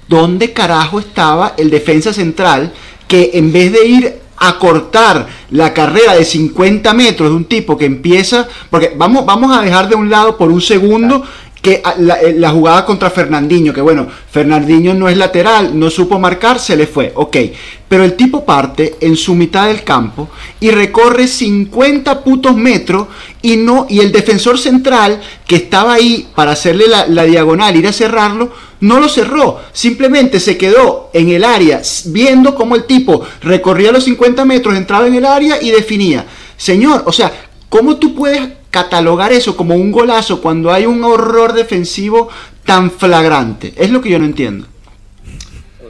¿dónde carajo estaba el defensa central que en vez de ir a cortar la carrera de 50 metros de un tipo que empieza, porque vamos, vamos a dejar de un lado por un segundo que eh, la, jugada contra Fernandinho, que bueno, Fernandinho no es lateral, no supo marcar, se le fue, ok. Pero el tipo parte en su mitad del campo y recorre 50 putos metros y no, y el defensor central que estaba ahí para hacerle la, la diagonal, ir a cerrarlo, no lo cerró, simplemente se quedó en el área viendo cómo el tipo recorría los 50 metros, entraba en el área y definía. Señor, o sea, ¿cómo tú puedes catalogar eso como un golazo cuando hay un horror defensivo tan flagrante? Es lo que yo no entiendo.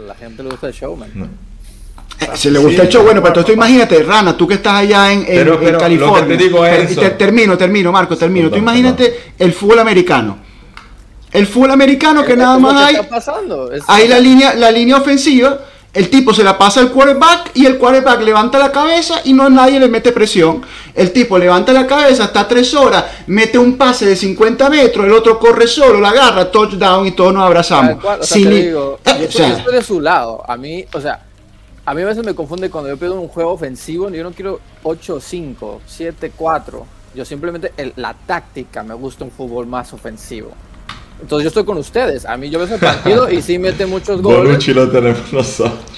La gente le gusta el show, man. Eh, se le gusta el show, bueno, pero tú imagínate, Rana, tú que estás allá en, California. te digo es termino, termino, Marco, termino. tú imagínate el fútbol americano. El fútbol americano que nada más hay. Hay la línea, la línea ofensiva el tipo se la pasa al quarterback y el quarterback levanta la cabeza y no nadie le mete presión. El tipo levanta la cabeza hasta tres horas, mete un pase de 50 metros, el otro corre solo, la agarra, touchdown y todos nos abrazamos. o sea, digo, yo, estoy, de su lado. A mí, o sea, a mí a veces me confunde cuando yo pido un juego ofensivo, yo no quiero 8-5, 7-4. Yo simplemente la táctica me gusta un fútbol más ofensivo. Entonces yo estoy con ustedes. A mí yo veo ese partido y sí mete muchos goles. Bonucci lo tenemos nosotros.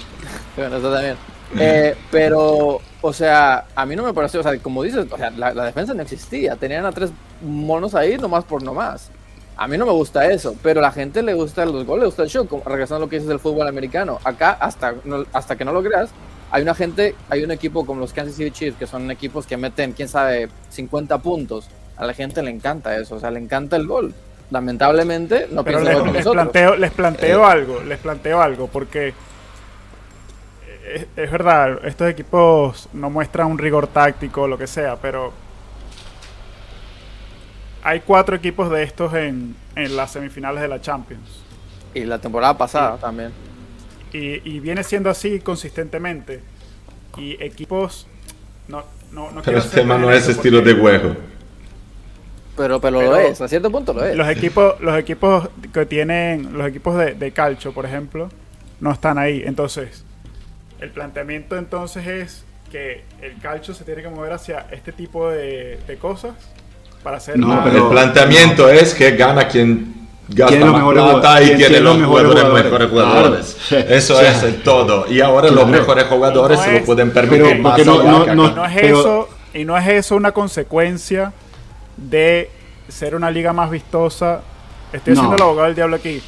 Bueno, eso también. Eh, pero, o sea, a mí no me pareció, o sea, como dices, o sea, la, defensa no existía. Tenían a tres monos ahí nomás por nomás. A mí no me gusta eso, pero a la gente le gusta los goles, le gusta el show, regresando a lo que dices del fútbol americano. Acá, hasta, hasta que no lo creas, hay una gente, hay un equipo como los Kansas City Chiefs, que son equipos que meten, quién sabe, 50 puntos. A la gente le encanta eso, o sea, le encanta el gol lamentablemente no Pero les, planteo, les planteo eh. algo, les planteo algo, porque es, verdad, estos equipos no muestran un rigor táctico, lo que sea, pero hay cuatro equipos de estos en, en las semifinales de la Champions. Y la temporada pasada también. Y, y, viene siendo así consistentemente. Y equipos... No, no, no pero este tema no es estilo de juego. Pero, pero, lo es, a cierto punto lo es. Los equipos, los equipos que tienen, los equipos de, de calcio, por ejemplo, no están ahí. Entonces, el planteamiento entonces es que el calcio se tiene que mover hacia este tipo de, de cosas para hacer no, pero el planteamiento es que gana quien gasta más plata y tiene los, mejores jugadores. eso es el todo. Y ahora los mejores jugadores se lo pueden permitir más no, no, es eso, y no es eso una consecuencia de ser una liga más vistosa. Estoy siendo el abogado del diablo aquí.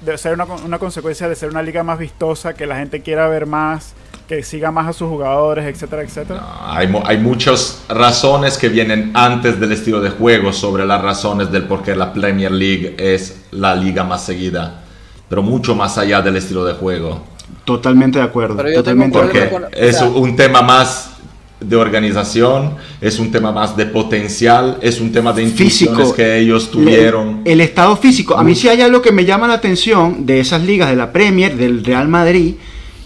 De ser una, una, consecuencia de ser una liga más vistosa, que la gente quiera ver más, que siga más a sus jugadores, etcétera, etcétera. hay, hay muchas razones que vienen antes del estilo de juego sobre las razones del por qué la Premier League es la liga más seguida, pero mucho más allá del estilo de juego. Totalmente de acuerdo. Totalmente porque es un tema más de organización, es un tema más de potencial, es un tema de intuiciones que ellos tuvieron. El, estado físico, a mí sí hay algo que me llama la atención de esas ligas de la Premier, del Real Madrid,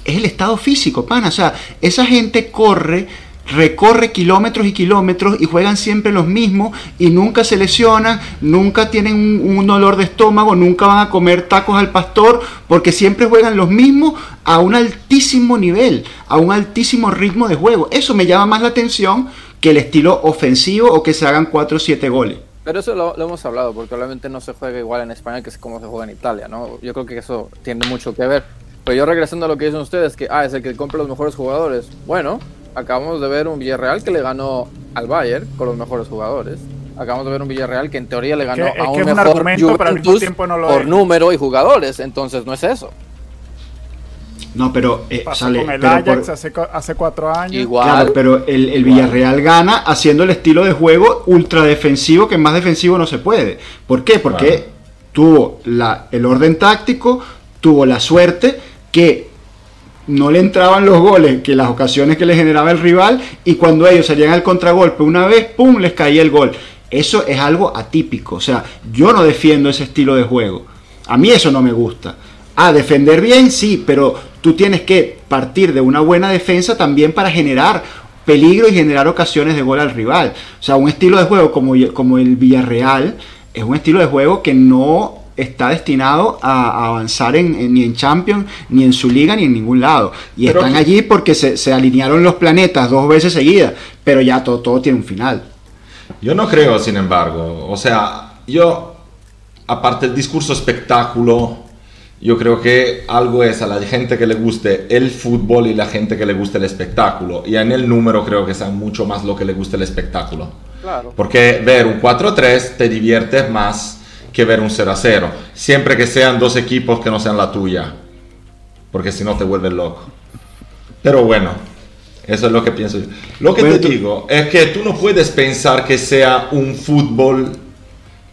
es el estado físico, pana. O sea, esa gente corre recorre kilómetros y kilómetros y juegan siempre los mismos y nunca se lesionan, nunca tienen un, dolor de estómago, nunca van a comer tacos al pastor, porque siempre juegan los mismos a un altísimo nivel, a un altísimo ritmo de juego. Eso me llama más la atención que el estilo ofensivo o que se hagan 4 o 7 goles. Pero eso lo, hemos hablado, porque obviamente no se juega igual en España que es como se juega en Italia, ¿no? Yo creo que eso tiene mucho que ver. Pero yo regresando a lo que dicen ustedes, que ah, es el que compra los mejores jugadores. Bueno, acabamos de ver un Villarreal que le ganó al Bayern con los mejores jugadores. Acabamos de ver un Villarreal que en teoría le ganó a un mejor Juventus por número y jugadores. Entonces no es eso. No, pero eh, sale. Con el Ajax hace, cuatro años. Igual. pero el, Villarreal gana haciendo el estilo de juego ultra defensivo, que más defensivo no se puede. ¿Por qué? Porque tuvo la, el orden táctico, tuvo la suerte que no le entraban los goles que las ocasiones que le generaba el rival y cuando ellos salían al contragolpe una vez, ¡pum!, les caía el gol. Eso es algo atípico, o sea, yo no defiendo ese estilo de juego. A mí eso no me gusta. Ah, defender bien, sí, pero tú tienes que partir de una buena defensa también para generar peligro y generar ocasiones de gol al rival. O sea, un estilo de juego como, como el Villarreal es un estilo de juego que no está destinado a, avanzar en, ni en Champions, ni en su liga, ni en ningún lado. Y están allí porque se, alinearon los planetas dos veces seguidas, pero ya todo, todo tiene un final. Yo no creo, sin embargo. O sea, yo, aparte del discurso espectáculo, yo creo que algo es a la gente que le guste el fútbol y la gente que le guste el espectáculo. Y en el número creo que sea mucho más lo que le guste el espectáculo. Claro. Porque ver un 4-3 te divierte más que ver un 0-0. Siempre que sean dos equipos que no sean la tuya. Porque si no te vuelves loco. Pero bueno, eso es lo que pienso yo. Lo que te digo es que tú no puedes pensar que sea un fútbol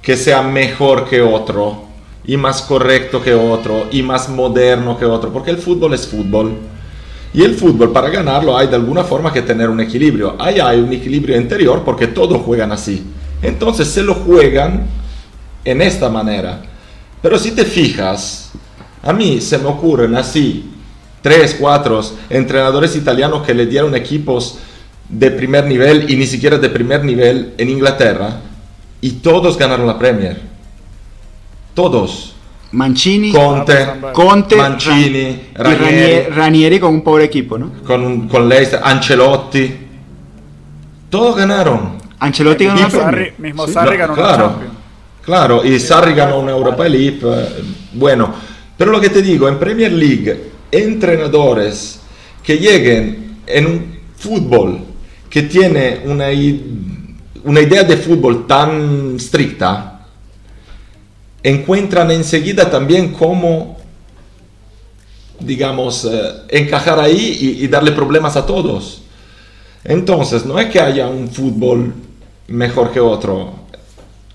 que sea mejor que otro y más correcto que otro y más moderno que otro, porque el fútbol es fútbol. Y el fútbol para ganarlo hay de alguna forma que tener un equilibrio. Ahí hay un equilibrio interior porque todos juegan así. Entonces se lo juegan en esta manera. Pero si te fijas, a mí se me ocurren así tres, cuatro entrenadores italianos que le dieron equipos de primer nivel y ni siquiera de primer nivel en Inglaterra y todos ganaron la Premier. Todos. Mancini, Conte, Conte Mancini, Ranieri, Ranieri, con un pobre equipo, ¿no? Con, con Leicester, Ancelotti. Todos ganaron. Ancelotti ganó la Premier. Mismo Sarri ganó claro, claro, y Sarri ganó una Europa League. Eh, bueno, pero lo que te digo, en Premier League, entrenadores que lleguen en un fútbol que tiene una, una idea de fútbol tan estricta, encuentran enseguida también cómo, digamos, eh, encajar ahí y, darle problemas a todos. Entonces, no es que haya un fútbol mejor que otro.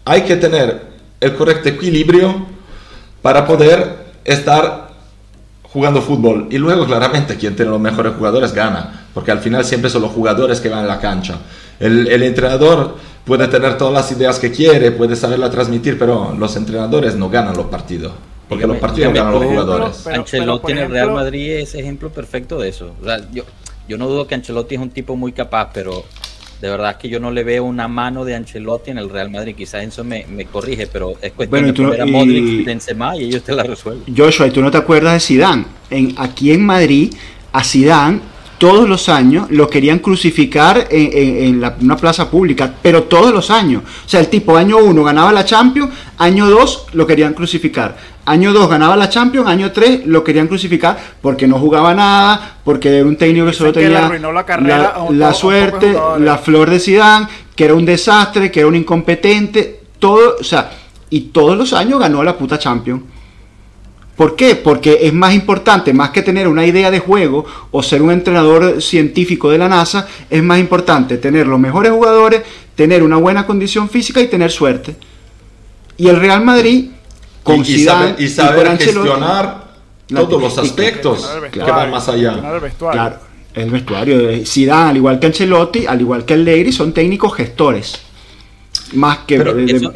Hay que tener el correcto equilibrio para poder estar jugando fútbol. Y luego, claramente, quien tiene los mejores jugadores gana, porque al final siempre son los jugadores que van a la cancha. El, el entrenador puede tener todas las ideas que quiere, puede saberla transmitir, pero los entrenadores no ganan los partidos. Porque los partidos ganan los jugadores. Ancelotti en el Real Madrid es ejemplo perfecto de eso. yo, yo no dudo que Ancelotti es un tipo muy capaz, pero de verdad que yo no le veo una mano de Ancelotti en el Real Madrid. Quizás eso me, me corrige, pero es cuestión de poner a Modric y Benzema y ellos te la resuelven. Joshua, ¿y tú no te acuerdas de Zidane? En, aquí en Madrid, a Zidane todos los años lo querían crucificar en, una plaza pública, pero todos los años. O sea, el tipo año 1 ganaba la Champions, año 2 lo querían crucificar. Año 2 ganaba la Champions, año 3 lo querían crucificar porque no jugaba nada, porque era un técnico que solo tenía la, suerte, la flor de Zidane, que era un desastre, que era un incompetente, todo, o sea, y todos los años ganó la puta Champions. ¿Por qué? Porque es más importante, más que tener una idea de juego o ser un entrenador científico de la NASA, es más importante tener los mejores jugadores, tener una buena condición física y tener suerte. Y el Real Madrid, con y, saber, gestionar todos los aspectos que van más allá. Claro, el vestuario. Zidane, al igual que Ancelotti, al igual que el Leiri, son técnicos gestores. Más que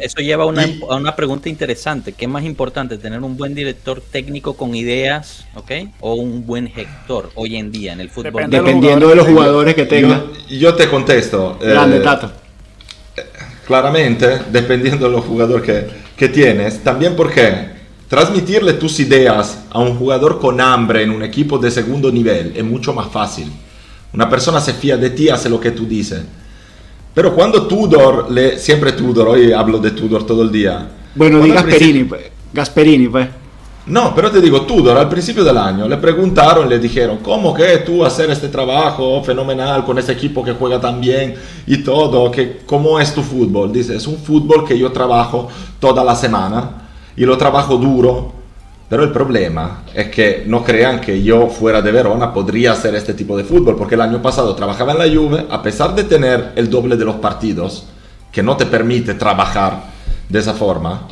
eso, lleva a una, pregunta interesante. ¿Qué es más importante, tener un buen director técnico con ideas, ¿ok? O un buen gestor hoy en día en el fútbol? Dependiendo de los jugadores que tenga. Yo, te contesto. Grande, eh, Tato. Claramente, dependiendo de los jugadores que, que tienes. También porque transmitirle tus ideas a un jugador con hambre en un equipo de segundo nivel es mucho más fácil. Una persona se fía de ti, hace lo que tú dices pero cuando Tudor, le, siempre Tudor, hoy hablo de Tudor todo el día. Bueno, di Gasperini, pues. Gasperini, pues. No, pero te digo, Tudor al principio del año le preguntaron le dijeron, ¿cómo que tú hacer este trabajo fenomenal con ese equipo que juega tan bien y todo? Que, ¿Cómo es tu fútbol? Dice, es un fútbol que yo trabajo toda la semana y lo trabajo duro pero el problema es que no crean que yo fuera de Verona podría hacer este tipo de fútbol, porque el año pasado trabajaba en la Juve, a pesar de tener el doble de los partidos, que no te permite trabajar de esa forma,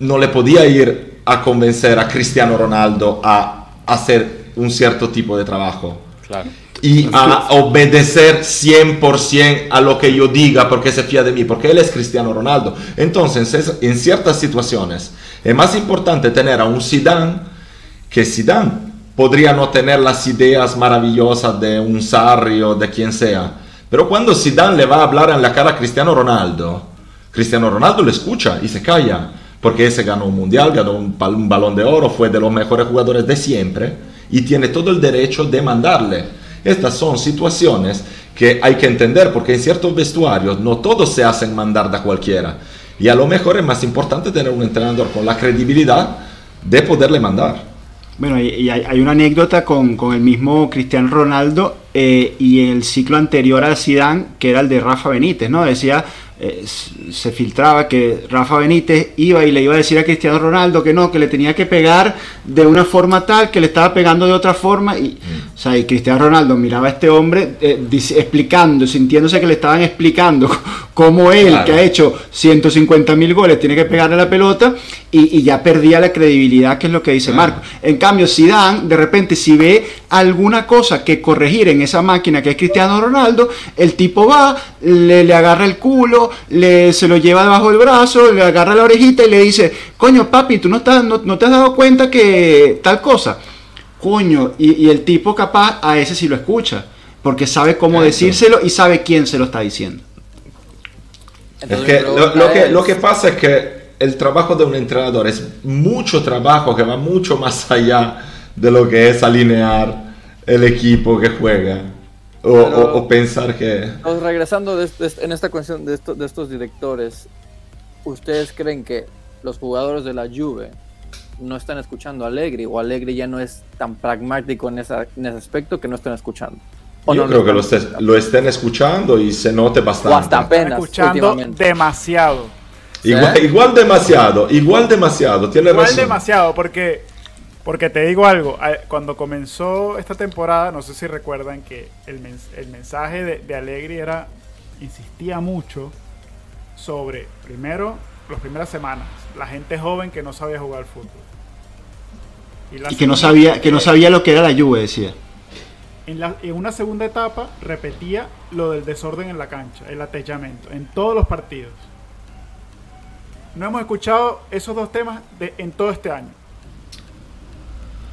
no le podía ir a convencer a Cristiano Ronaldo a hacer un cierto tipo de trabajo. y a obedecer 100% a lo que yo diga porque se fía de mí, porque él es Cristiano Ronaldo. Entonces, en ciertas situaciones es más importante tener a un Zidane que Zidane podría no tener las ideas maravillosas de un Sarri o de quien sea. Pero cuando Zidane le va a hablar en la cara a Cristiano Ronaldo, Cristiano Ronaldo le escucha y se calla, porque ese ganó un mundial, ganó un, un balón de oro, fue de los mejores jugadores de siempre y tiene todo el derecho de mandarle. Estas son situaciones que hay que entender porque en ciertos vestuarios no todos se hacen mandar de cualquiera. Y a lo mejor es más importante tener un entrenador con la credibilidad de poderle mandar. Bueno, y hay, una anécdota con, con, el mismo Cristiano Ronaldo eh, y el ciclo anterior al Zidane, que era el de Rafa Benítez, ¿no? Decía, eh, se filtraba que Rafa Benítez iba y le iba a decir a Cristiano Ronaldo que no, que le tenía que pegar de una forma tal, que le estaba pegando de otra forma. Y, mm. O sea, y Cristiano Ronaldo miraba a este hombre eh, explicando, sintiéndose que le estaban explicando cómo él, que ha hecho 150 mil goles, tiene que pegarle la pelota y, ya perdía la credibilidad, que es lo que dice Marco. En cambio, Zidane, de repente, si ve alguna cosa que corregir en esa máquina que es Cristiano Ronaldo, el tipo va, le, le agarra el culo, le, se lo lleva debajo del brazo, le agarra la orejita y le dice, coño papi, tú no, estás, no, te has dado cuenta que tal cosa. Coño, y, el tipo capaz a ese sí lo escucha, porque sabe cómo decírselo y sabe quién se lo está diciendo. es que lo, que lo que pasa es que el trabajo de un entrenador es mucho trabajo que va mucho más allá de lo que es alinear el equipo que juega. O, pensar que... regresando en esta cuestión de, de estos directores, ¿ustedes creen que los jugadores de la Juve no están escuchando a Allegri o Allegri ya no es tan pragmático en, esa, en ese aspecto que no están escuchando? Yo creo que lo, lo, estén escuchando y se note bastante. O hasta apenas. Escuchando demasiado. Igual, igual, demasiado, igual demasiado. Tiene igual demasiado, porque porque te digo algo, cuando comenzó esta temporada, no sé si recuerdan que el, mensaje de, de Allegri era, insistía mucho sobre, primero, las primeras semanas, la gente joven que no sabía jugar fútbol. Y, que, no sabía, que no sabía lo que era la lluvia, decía. En, en, una segunda etapa repetía lo del desorden en la cancha, el atellamiento, en todos los partidos. No hemos escuchado esos dos temas de, en todo este año.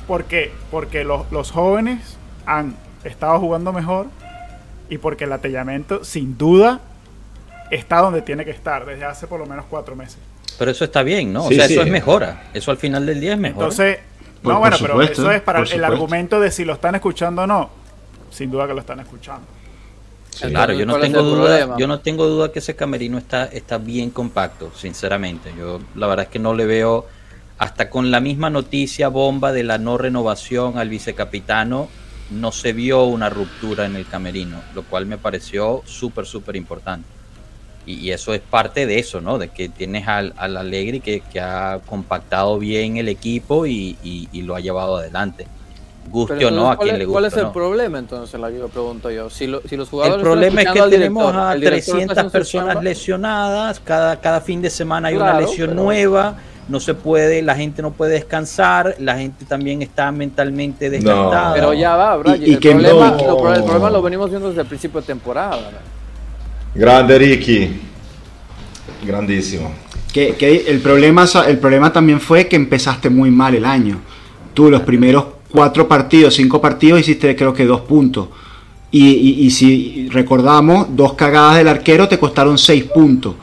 ¿Por qué? Porque los, jóvenes han estado jugando mejor y porque el atellamiento, sin duda, está donde tiene que estar desde hace por lo menos cuatro meses. Pero eso está bien, ¿no? o sea, eso es mejora. Eso al final del día es mejor. Entonces, no, bueno, pero eso es para el argumento de si lo están escuchando o no. Sin duda que lo están escuchando. claro, yo no tengo duda, yo no tengo duda que ese camerino está, está bien compacto, sinceramente. Yo la verdad es que no le veo hasta con la misma noticia bomba de la no renovación al vicecapitano, no se vio una ruptura en el camerino, lo cual me pareció súper, súper importante. Y, eso es parte de eso, ¿no? De que tienes al, al Alegri que, ha compactado bien el equipo y, lo ha llevado adelante. Guste o no, a quien le gusta. ¿Cuál es el problema entonces? La yo pregunto yo. Si, los jugadores el problema es que tenemos a 300 personas lesionadas, cada, cada fin de semana hay una lesión nueva no se puede, la gente no puede descansar, la gente también está mentalmente desgastada. Pero ya va, Brian. el, problema, lo, el, problema, lo, venimos viendo desde el principio de temporada. Grande Ricky. Grandísimo. Que, que, el, problema, el problema también fue que empezaste muy mal el año. Tú los primeros cuatro partidos, cinco partidos, hiciste creo que dos puntos. Y, y, y si recordamos, dos cagadas del arquero te costaron seis puntos.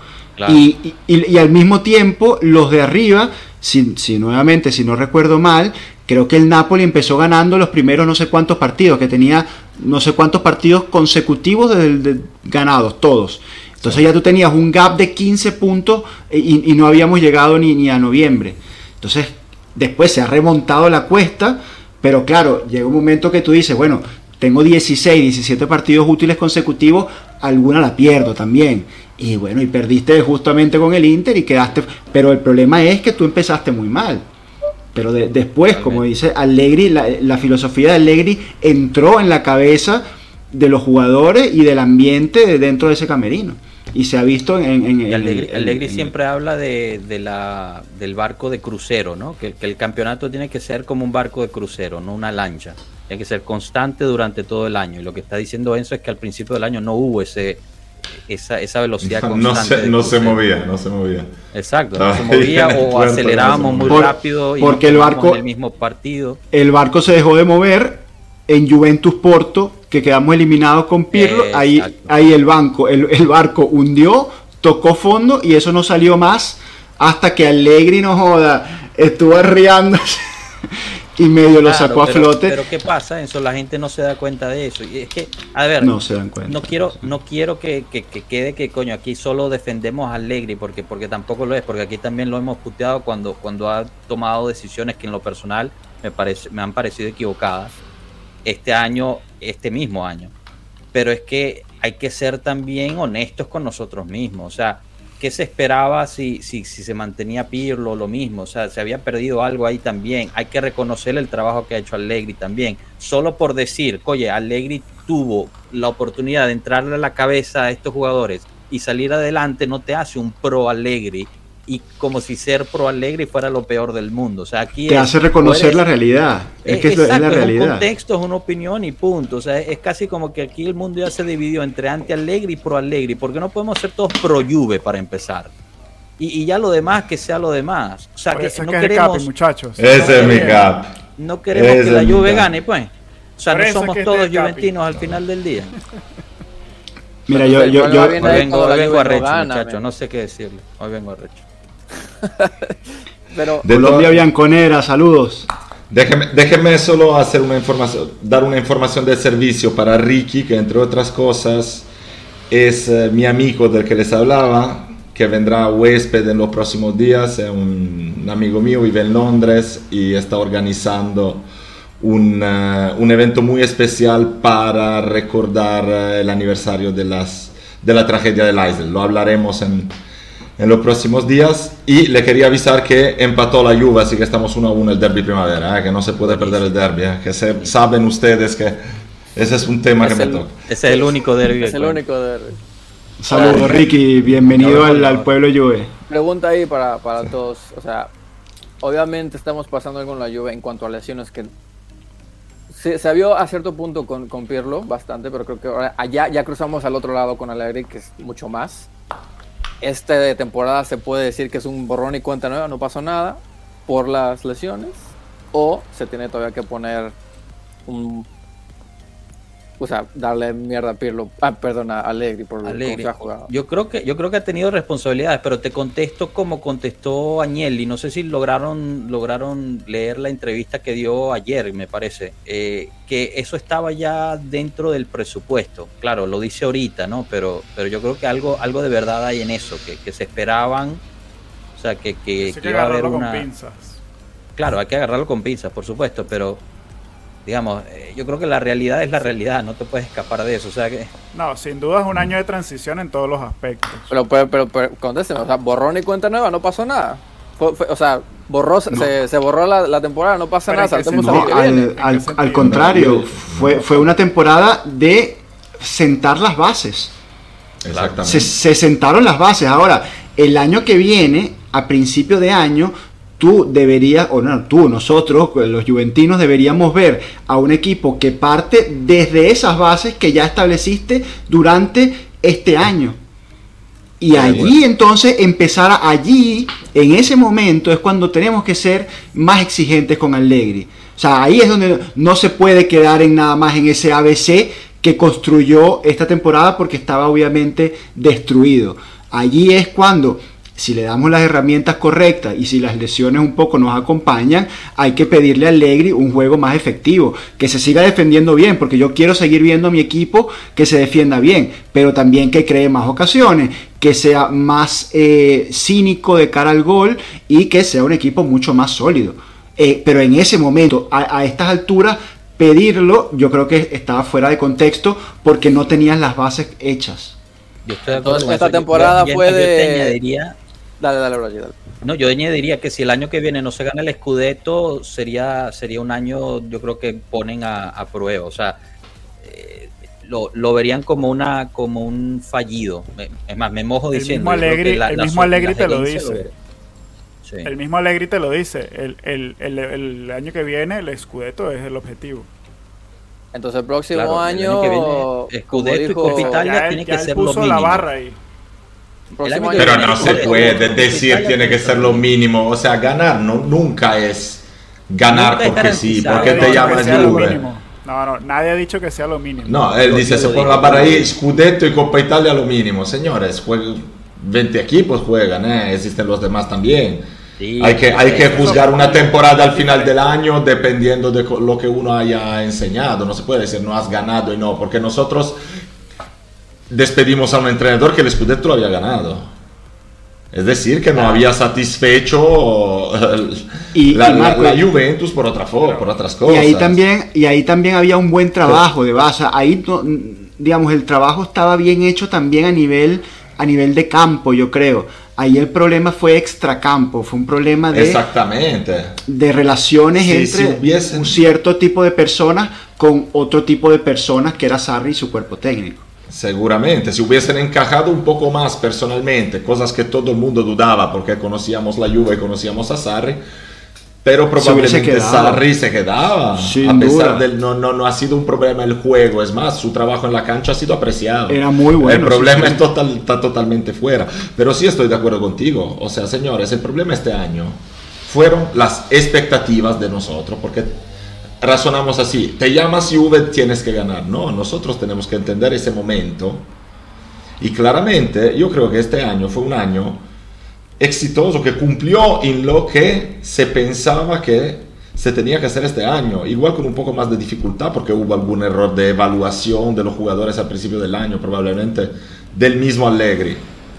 Y, al mismo tiempo, los de arriba, si, nuevamente, si no recuerdo mal, creo que el Napoli empezó ganando los primeros no sé cuántos partidos, que tenía no sé cuántos partidos consecutivos de, ganados, todos. Entonces ya tú tenías un gap de 15 puntos y, no habíamos llegado ni, ni, a noviembre. Entonces, después se ha remontado la cuesta, pero claro, llega un momento que tú dices, bueno, tengo 16, 17 partidos útiles consecutivos, alguna la pierdo también. Y bueno, y perdiste justamente con el Inter y quedaste. Pero el problema es que tú empezaste muy mal. Pero después, como dice Allegri, la, filosofía de Allegri entró en la cabeza de los jugadores y del ambiente dentro de ese camerino. Y se ha visto en... en, Allegri, siempre habla de, la, del barco de crucero, ¿no? Que, que, el campeonato tiene que ser como un barco de crucero, no una lancha. Tiene que ser constante durante todo el año. Y lo que está diciendo Enzo es que al principio del año no hubo ese esa, esa velocidad No constante. se, de no se movía, no se movía. Exacto, no se movía o acelerábamos no se muy rápido y Porque el barco- en el mismo partido. El barco se dejó de mover en Juventus Porto, que quedamos eliminados con Pirlo. Ahí, ahí el, banco, el, el barco hundió, tocó fondo y eso no salió más hasta que Allegri no joda, estuvo arriándose y medio lo sacó a pero- flote. Pero ¿qué pasa? Eso la gente no se da cuenta de eso. Y es que, a ver, no se dan cuenta. no quiero, no quiero que, que- que quede que coño aquí solo defendemos a Allegri porque, porque tampoco lo es, porque aquí también lo hemos puteado cuando, cuando ha tomado decisiones que en lo personal me parece, me han parecido equivocadas este año, este mismo año. Pero es que hay que ser también honestos con nosotros mismos. O sea, ¿qué se esperaba si, si, si se mantenía Pirlo? Lo mismo. O sea, se había perdido algo ahí también. Hay que reconocer el trabajo que ha hecho Allegri también. Solo por decir, oye, Allegri tuvo la oportunidad de entrarle a la cabeza a estos jugadores y salir adelante, no te hace un pro Allegri. Y como si ser pro Allegri fuera lo peor del mundo. O sea, aquí Te es- hace reconocer la realidad. Es que es, lo- es Exacto, la un realidad. contexto, es una opinión y punto. O sea, es casi como que aquí el mundo ya se dividió entre anti-Allegri y pro-Allegri. porque no podemos ser todos pro-Juve para empezar? Y, y ya lo demás, que sea lo demás. O sea, Por que eso es no que es el queremos, Capi, muchachos. Ese es mi cap. no queremos Ese que la es Juve gane, pues. O sea, Por no es somos este todos es Capi. juventinos al final del día. Mira, yo, yo, ¿cuál yo- bien Hoy vengo, hoy vengo Juve arrecho, muchachos. No sé qué decirle. Hoy vengo arrecho. Pero De Colombia todas- Bianconera, saludos. Déjeme, déjeme solo hacer una información, dar una información de servicio para Ricky, que entre otras cosas es eh, mi amigo del que les hablaba, que vendrá huésped en los próximos días. Es un, un amigo mío, vive en Londres y está organizando un, eh, un evento muy especial para recordar eh, el aniversario de, las, de la tragedia del Eisel. Lo hablaremos en, en los próximos días. Y le quería avisar que empató la Juve, así que estamos 1 a 1 el derby primavera, ¿eh? que no se puede perder el derby, ¿eh? que se, saben ustedes que ese es un tema Es que el- me toca. Ese es el único derbi. es el único de... Saludos, Ricky. Bienvenido al, al pueblo Juve. Pregunta ahí para, para todos. O sea, obviamente estamos pasando algo en la Juve en cuanto a lesiones que se, se vio a cierto punto con, con Pirlo bastante, pero creo que ahora allá ya cruzamos al otro lado con Allegri, que es mucho más. Esta temporada se puede decir que es un borrón y cuenta nueva, no pasó nada por las lesiones, o se tiene todavía que poner un. O sea, darle mierda a Pirlo, ah, perdón, a Allegri por se ha jugado. Yo creo que yo creo que ha tenido responsabilidades, pero te contesto como contestó Agnelli. No sé si lograron lograron leer la entrevista que dio ayer, me parece, eh, que eso estaba ya dentro del presupuesto. Claro, lo dice ahorita, ¿no? Pero pero yo creo que algo algo de verdad hay en eso, que, que se esperaban, o sea, que, que, que que iba a haber agarrarlo con una. pinzas. Claro, hay que agarrarlo con pinzas, por supuesto, pero digamos, eh, yo creo que la realidad es la realidad, no te puedes escapar de eso, o sea que No, sin duda es un año de transición en todos los aspectos. Pero, pero, pero, pero contésteme, o sea, borrón y cuenta nueva, no pasó nada. Fue- fue- o sea, borró, se, se borró la, la temporada, no pasa Pero nada, No, al, ¿En qué al- al contrario, fue, fue una temporada de sentar las bases. Exactamente. Se, se sentaron las bases. Ahora, el año que viene, a principio de año, tú deberías, o no, tú, nosotros, los juventinos, deberíamos ver a un equipo que parte desde esas bases que ya estableciste durante este año. Y allí entonces empezar a- allí, en ese momento es cuando tenemos que ser más exigentes con Allegri. O sea, ahí es donde no se puede quedar en nada más en ese ABC que construyó esta temporada porque estaba obviamente destruido. Allí es cuando, si le damos las herramientas correctas y si las lesiones un poco nos acompañan, hay que pedirle a Allegri un juego más efectivo, que se siga defendiendo bien, porque yo quiero seguir viendo a mi equipo que se defienda bien, pero también que cree más ocasiones, que sea más eh, cínico de cara al gol y que sea un equipo mucho más sólido. Eh, pero en ese momento, a, a estas alturas, pedirlo, yo creo que estaba fuera de contexto porque no tenías las bases hechas. Yo estoy de acuerdo Entonces, con esta. Yo- temporada yo- fue yo te de- añadiría- Dale, dale, Roger, dale. no, yo añadiría que si el año que viene no se gana el Scudetto, sería, sería un año, yo creo que ponen a, a prueba. O sea, eh, lo, lo verían como una como un fallido. Es más, me mojo El diciendo. mismo el mismo Allegri te lo dice. Sí. El mismo Allegri te lo dice. El, el, el, el año que viene el Scudetto es el objetivo. Entonces el próximo Claro, el año, año que viene, como Scudetto y Coppa Italia tiene que ser lo puso la mínimo. barra ahí. próximo El año año que Pero no se puede decir tiene que ser lo mínimo. O sea, ganar no, nunca es ganar Nunca porque sí, porque te llamas Juve. mínimo. No, no, nadie ha dicho que sea lo mínimo. No, él dice, se pone la barra ahí, Scudetto y Coppa Italia lo mínimo. Señores, jueg- 20 equipos juegan, ¿eh? existen los demás también. Sí, hay que, hay que juzgar una temporada al final del año dependiendo de lo que uno haya enseñado. No se puede decir no has ganado y no, porque nosotros despedimos a un entrenador que el Scudetto lo había ganado. Es decir, que no había satisfecho Y- la, y la- Marco, la Juventus por, otra fo- por otras Y cosas. ahí también, y ahí también había un buen trabajo de base. Ahí, digamos, el trabajo estaba bien hecho también a nivel, a nivel de campo, yo creo. Ahí el problema fue extracampo, fue un problema de, Exactamente. de relaciones Sí, entre si hubiesen- un cierto tipo de personas con otro tipo de personas que era Sarri y su cuerpo técnico. Seguramente, si hubiesen encajado un poco más personalmente, cosas que todo el mundo dudaba porque conocíamos la Juve y conocíamos a Sarri, pero probablemente quedado. Sarri se quedaba. Sin a pesar duda. del no, no, no ha sido un problema el juego, es más, su trabajo en la cancha ha sido apreciado. Era muy bueno, El problema sí, sí. es total- está totalmente fuera. Pero sí estoy de acuerdo contigo. O sea, señores, el problema este año fueron las expectativas de nosotros, porque razonamos así, te llamas Juve, tienes que ganar. No, nosotros tenemos que entender ese momento. Y claramente yo creo que este año fue un año exitoso que cumplió en lo que se pensaba que se tenía que hacer este año, igual con un poco más de dificultad porque hubo algún error de evaluación de los jugadores al principio del año, probablemente del mismo Allegri.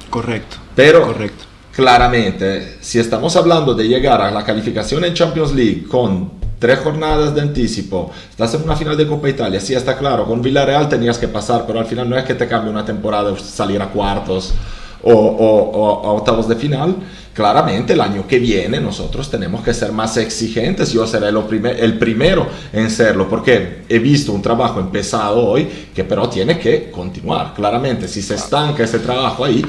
Correcto. Pero Correcto. claramente, si estamos hablando de llegar a la calificación en Champions League con tres jornadas de anticipo, estás en una final de Copa Italia, sí está claro, con Villarreal tenías que pasar, pero al final no es que te cambie una temporada salir a cuartos o, o- o a octavos de final. Claramente el año que viene nosotros tenemos que ser más exigentes, yo seré lo primer- el primero en serlo, porque he visto un trabajo empezado hoy que pero tiene que continuar. Claramente, si se estanca ese trabajo ahí,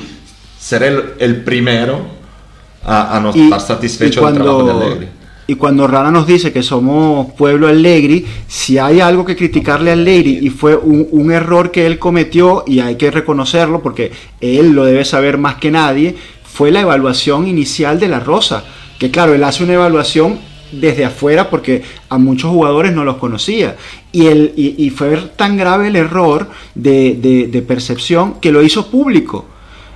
seré el, el primero a, a no estar satisfecho del trabajo de Allegri. Y cuando Rana nos dice que somos pueblo Allegri, si hay algo que criticarle a Allegri y fue un, error que él cometió y hay que reconocerlo porque él lo debe saber más que nadie, fue la evaluación inicial de la Rosa. Que claro, él hace una evaluación desde afuera porque a muchos jugadores no los conocía. Y, el, y, fue tan grave el error de percepción que lo hizo público.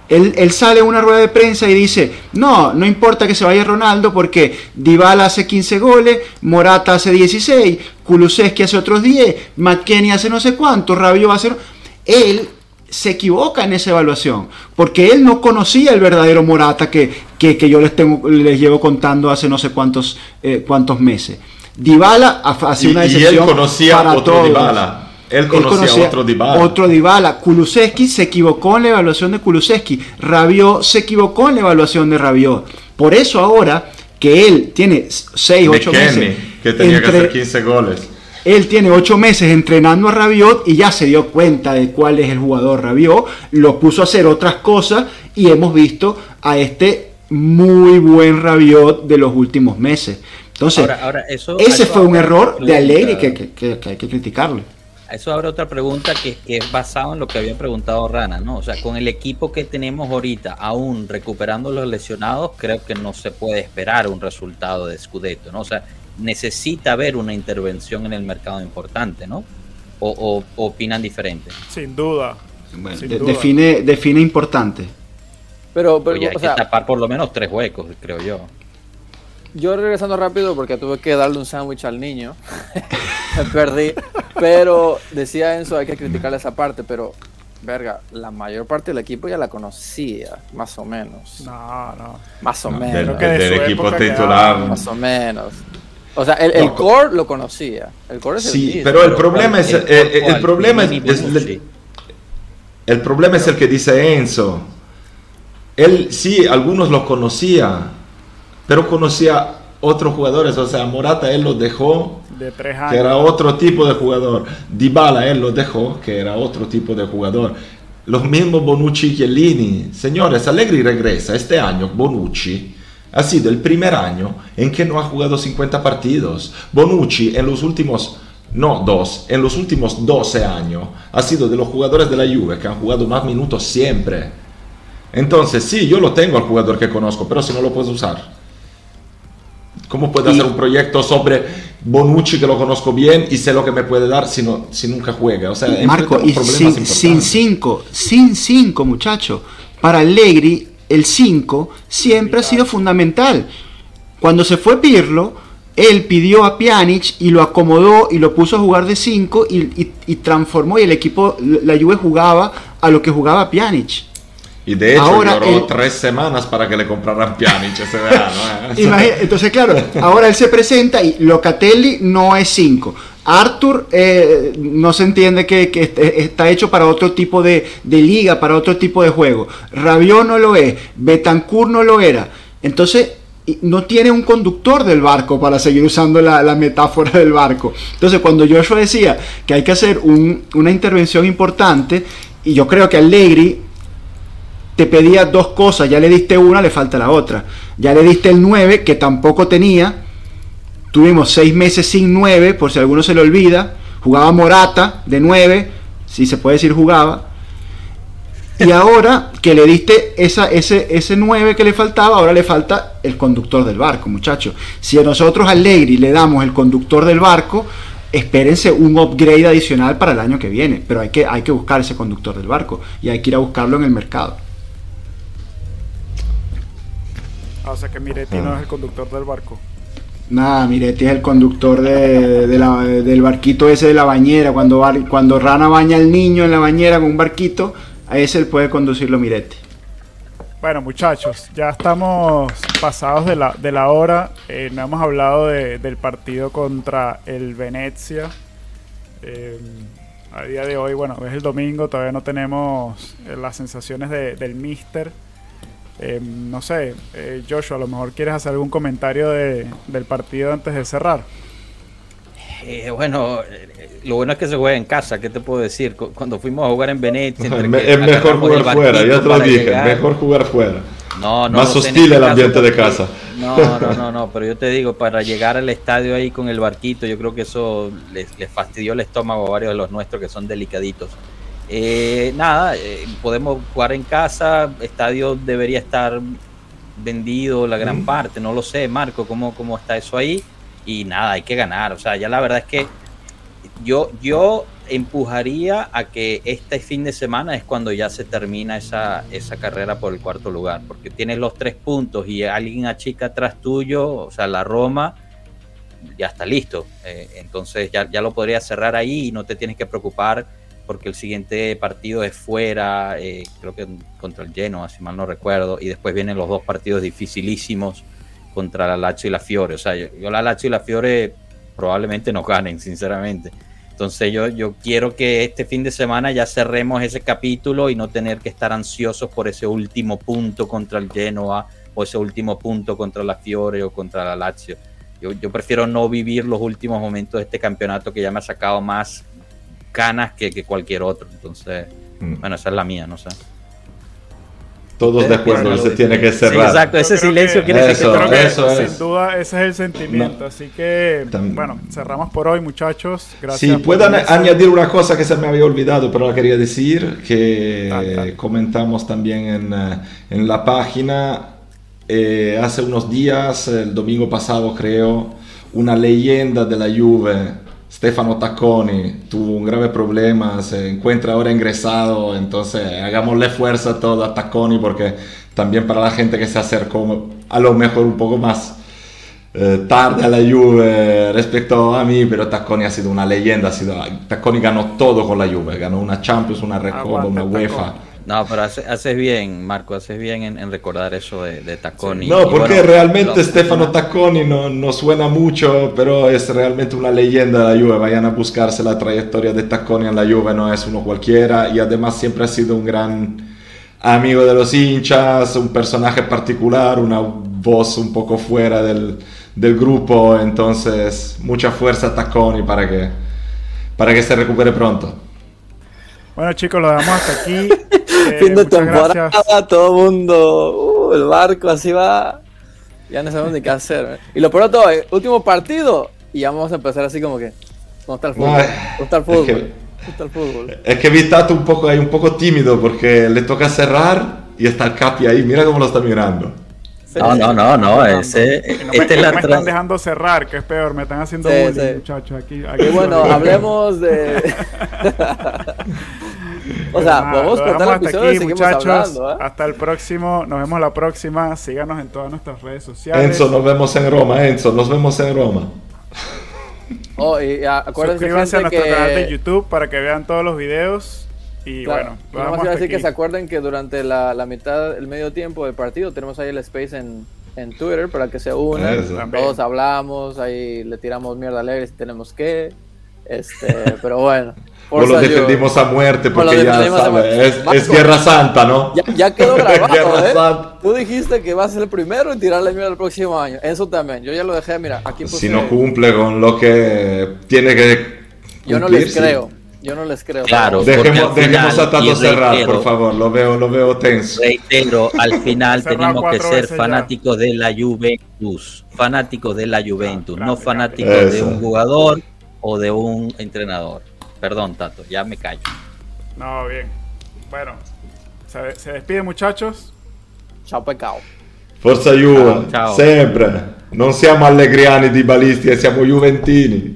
Él, él sale a una rueda de prensa y dice, no, no importa que se vaya Ronaldo porque Dybala hace 15 goles, Morata hace 16, Kulusevski hace otros 10, McKennie hace no sé cuánto, Rabiot hace... no-". Él se equivoca en esa evaluación porque él no conocía el verdadero Morata que, que, que yo les, tengo, les llevo contando hace no sé cuántos, eh, cuántos meses. Dybala ha- hace Y, una y él excepción conocía para otro todos. Dybala. Él conocía, otro Dybala. Otro Dybala. Kulusevski se equivocó en la evaluación de Kulusevski. Rabiot se equivocó en la evaluación de Rabiot. Por eso ahora que él tiene 6, 8 McKennie, meses. que tenía que entre- hacer 15 goles. él tiene 8 meses entrenando a Rabiot y ya se dio cuenta de cuál es el jugador Rabiot. Lo puso a hacer otras cosas y hemos visto a este muy buen Rabiot de los últimos meses. Entonces, Ahora- ahora, eso- ese eso fue un error de que, que- que- que hay que criticarle. Eso abre otra pregunta que, que es basado en lo que había preguntado Rana, ¿no? O sea, con el equipo que tenemos ahorita, aún recuperando los lesionados, creo que no se puede esperar un resultado de Scudetto, ¿no? O sea, necesita haber una intervención en el mercado importante, ¿no? O, opinan diferente. Sin duda. Bueno, Sin de- duda. define, define importante. Pero, pero Oye, hay o sea, que tapar por lo menos tres huecos, creo yo. Yo regresando rápido porque tuve que darle un sándwich al niño. Me perdí. Pero decía Enzo, hay que criticarle esa parte, pero verga, la mayor parte del equipo ya la conocía, más o menos. No, no. Más o No, menos. del, Creo que de del su equipo titular. Más o menos. O sea, el, el No, core lo conocía. El core es el Sí, mismo. pero el problema es, ¿cuál- eh, eh, el problema es, es- el problema es el que dice Enzo. Él sí, algunos lo conocía, pero conocía otros jugadores. O sea, Morata él lo dejó, De que era otro tipo de jugador. Dybala él lo dejó, que era otro tipo de jugador. Los mismos Bonucci y Chiellini. Señores, Allegri regresa este año. Bonucci ha sido el primer año en que no ha jugado 50 partidos. Bonucci en los últimos no dos, en los últimos 12 años, ha sido de los jugadores de la Juve que han jugado más minutos siempre. Entonces, sí, yo lo tengo al jugador que conozco, pero si no lo puedo usar. ¿Cómo puedo hacer un proyecto sobre Bonucci que lo conozco bien y sé lo que me puede dar si, no, si nunca juega? O sea, Marco, y sin, sin cinco, sin cinco, muchacho. Para Allegri, el 5 siempre ha sido fundamental. Cuando se fue Pirlo, él pidió a Pjanic y lo acomodó y lo puso a jugar de 5 y, transformó y el equipo, la Juve jugaba a lo que jugaba Pjanic. Y de hecho ahora lloró tres semanas para que le compraran Pjanic ese verano. ¿eh? Entonces, claro, ahora él se presenta y Locatelli no es 5. Arthur eh, no se entiende que, está hecho para otro tipo de, liga, para otro tipo de juego. Rabiot no lo es, Betancourt no lo era. Entonces, no tiene un conductor del barco para seguir usando la, metáfora del barco. Entonces, cuando Joshua decía que hay que hacer una intervención importante, y yo creo que Allegri te pedía dos cosas, ya le diste una, le falta la otra. Ya le diste el 9, que tampoco tenía. Tuvimos seis meses sin 9, por si alguno se le olvida. Jugaba Morata de 9, si se puede decir jugaba. Y ahora que le diste esa, ese, ese 9 que le faltaba, ahora le falta el conductor del barco, muchachos. Si a nosotros Allegri le damos el conductor del barco, espérense un upgrade adicional para el año que viene. Pero hay que, hay que buscar ese conductor del barco y hay que ir a buscarlo en el mercado. O sea que Miretti no es el conductor del barco. Nada, Miretti es el conductor de, del barquito ese de la bañera. Cuando, cuando Rana baña al niño en la bañera con un barquito, a ese él puede conducirlo Miretti. Bueno, muchachos, ya estamos pasados de la, de la hora. Eh, no hemos hablado del partido contra el Venecia. Eh, a día de hoy, bueno, es el domingo, todavía no tenemos eh, las sensaciones del Mister. Eh, no sé, eh, Joshua, a lo mejor quieres hacer algún comentario del partido antes de cerrar. Eh, bueno, lo bueno es que se juega en casa, ¿qué te puedo decir? Cuando fuimos a jugar en Venecia... es mejor jugar fuera, ya te lo dije, mejor jugar fuera. No, no, Más hostil el ambiente de casa. No, no, no, no, pero yo te digo, para llegar al estadio ahí con el barquito, yo creo que eso les, les fastidió el estómago a varios de los nuestros que son delicaditos. Eh, nada, eh, podemos jugar en casa, estadio debería estar vendido la gran parte, no lo sé, Marco, ¿cómo, cómo está eso ahí. Y nada, hay que ganar, o sea, ya la verdad es que yo, yo empujaría a que este fin de semana es cuando ya se termina esa, esa carrera por el cuarto lugar, porque tienes los tres puntos y alguien achica atrás tuyo, o sea, la Roma ya está listo, eh, entonces ya, ya lo podrías cerrar ahí y no te tienes que preocupar porque el siguiente partido es fuera, eh, creo que contra el Genoa, si mal no recuerdo, y después vienen los dos partidos dificilísimos contra la Lazio y la Fiore. O sea, yo, la Lazio y la Fiore probablemente nos ganen, sinceramente. Entonces yo, yo quiero que este fin de semana ya cerremos ese capítulo y no tener que estar ansiosos por ese último punto contra el Genoa o ese último punto contra la Fiore o contra la Lazio. Yo, yo prefiero no vivir los últimos momentos de este campeonato que ya me ha sacado más ganas que, cualquier otro. Entonces, mm. bueno, esa es la mía, no sé. Todos de acuerdo, se tiene que cerrar. exacto, ese silencio quiere decir que, Sin duda, ese es el sentimiento. Así que, bueno, cerramos por hoy, muchachos. Gracias. Si puedan añadir una cosa que se me había olvidado, pero la quería decir, que comentamos también en, eh, en la página. Eh, hace unos días, el domingo pasado creo, una leyenda de la Juve Stefano Tacconi tuvo un grave problema, se encuentra ahora ingresado, entonces hagámosle fuerza a todo a Tacconi porque también para la gente que se acercó a lo mejor un poco más eh, tarde a la Juve respecto a mí, pero Tacconi ha sido una leyenda, ha sido, Tacconi ganó todo con la Juve, ganó una Champions, una Recopa, una UEFA. No, pero haces, bien, Marco, haces bien en, recordar eso de, de Tacconi. No, porque realmente Stefano Tacconi no, no, suena mucho, pero es realmente una leyenda de la Juve. Vayan a buscarse la trayectoria de Tacconi en la Juve, no es uno cualquiera y además siempre ha sido un gran amigo de los hinchas, un personaje particular, una voz un poco fuera del, del grupo, entonces mucha fuerza a Tacconi para que, para que se recupere pronto. Bueno chicos, lo dejamos hasta aquí. Eh, fin de temporada, todo el mundo, uh, el barco así va. Ya no sabemos ni qué hacer. Y lo peor de todo, último partido, y ya vamos a empezar así como que. No está el fútbol. Es- está el es fútbol. que- el fútbol. Es que Vitato un poco, es un poco tímido porque le toca cerrar y está el Capi ahí. Mira cómo lo está mirando. No, no, no, no, ese, no me, es no la me están dejando cerrar, que es peor, me están haciendo Sí, bullying, sí. muchachos. Aquí, aquí Y bueno, hablemos de. o sea, Nada, podemos lo cortar el episodio y aquí, seguimos muchachos. hablando, ¿eh? Hasta el próximo, nos vemos la próxima. Síganos en todas nuestras redes sociales. Enzo, nos vemos en Roma. Enzo, nos vemos en Roma. Oh, y acuérdense, Suscríbanse a nuestro que... canal de YouTube para que vean todos los videos. Y Claro, bueno, y iba a decir que aquí. se acuerden que durante la, la mitad, el medio tiempo del partido, tenemos ahí el space en, en Twitter para que se unan. Eso. Todos hablamos, ahí le tiramos mierda alegre si tenemos que. Este, pero bueno. O lo Forza You. defendimos a muerte porque ya muerte. es, es. Guerra Santa, ¿no? Ya, ya quedó grabado, ¿eh? Santa. Tú dijiste que vas a ser el primero en tirarle mierda el próximo año. Eso también. Yo ya lo dejé, mira, aquí puse... Si no cumple con lo que tiene que Yo no les creo. Yo no les creo. Claro. Dejemos, dejemos a Tato cerrar, reitero- por favor. Lo veo, lo veo tenso. Reitero, al final tenemos que ser ya. fanáticos de la Juventus, fanáticos de la Juventus, Grande, no fanáticos de un jugador o de un entrenador. Perdón, Tato, ya me callo. No, bien. Bueno, se, se despide, muchachos. Chao, pecado. Forza Juve, Ciao, ciao. sempre. Non siamo allegriani di balisti, siamo juventini.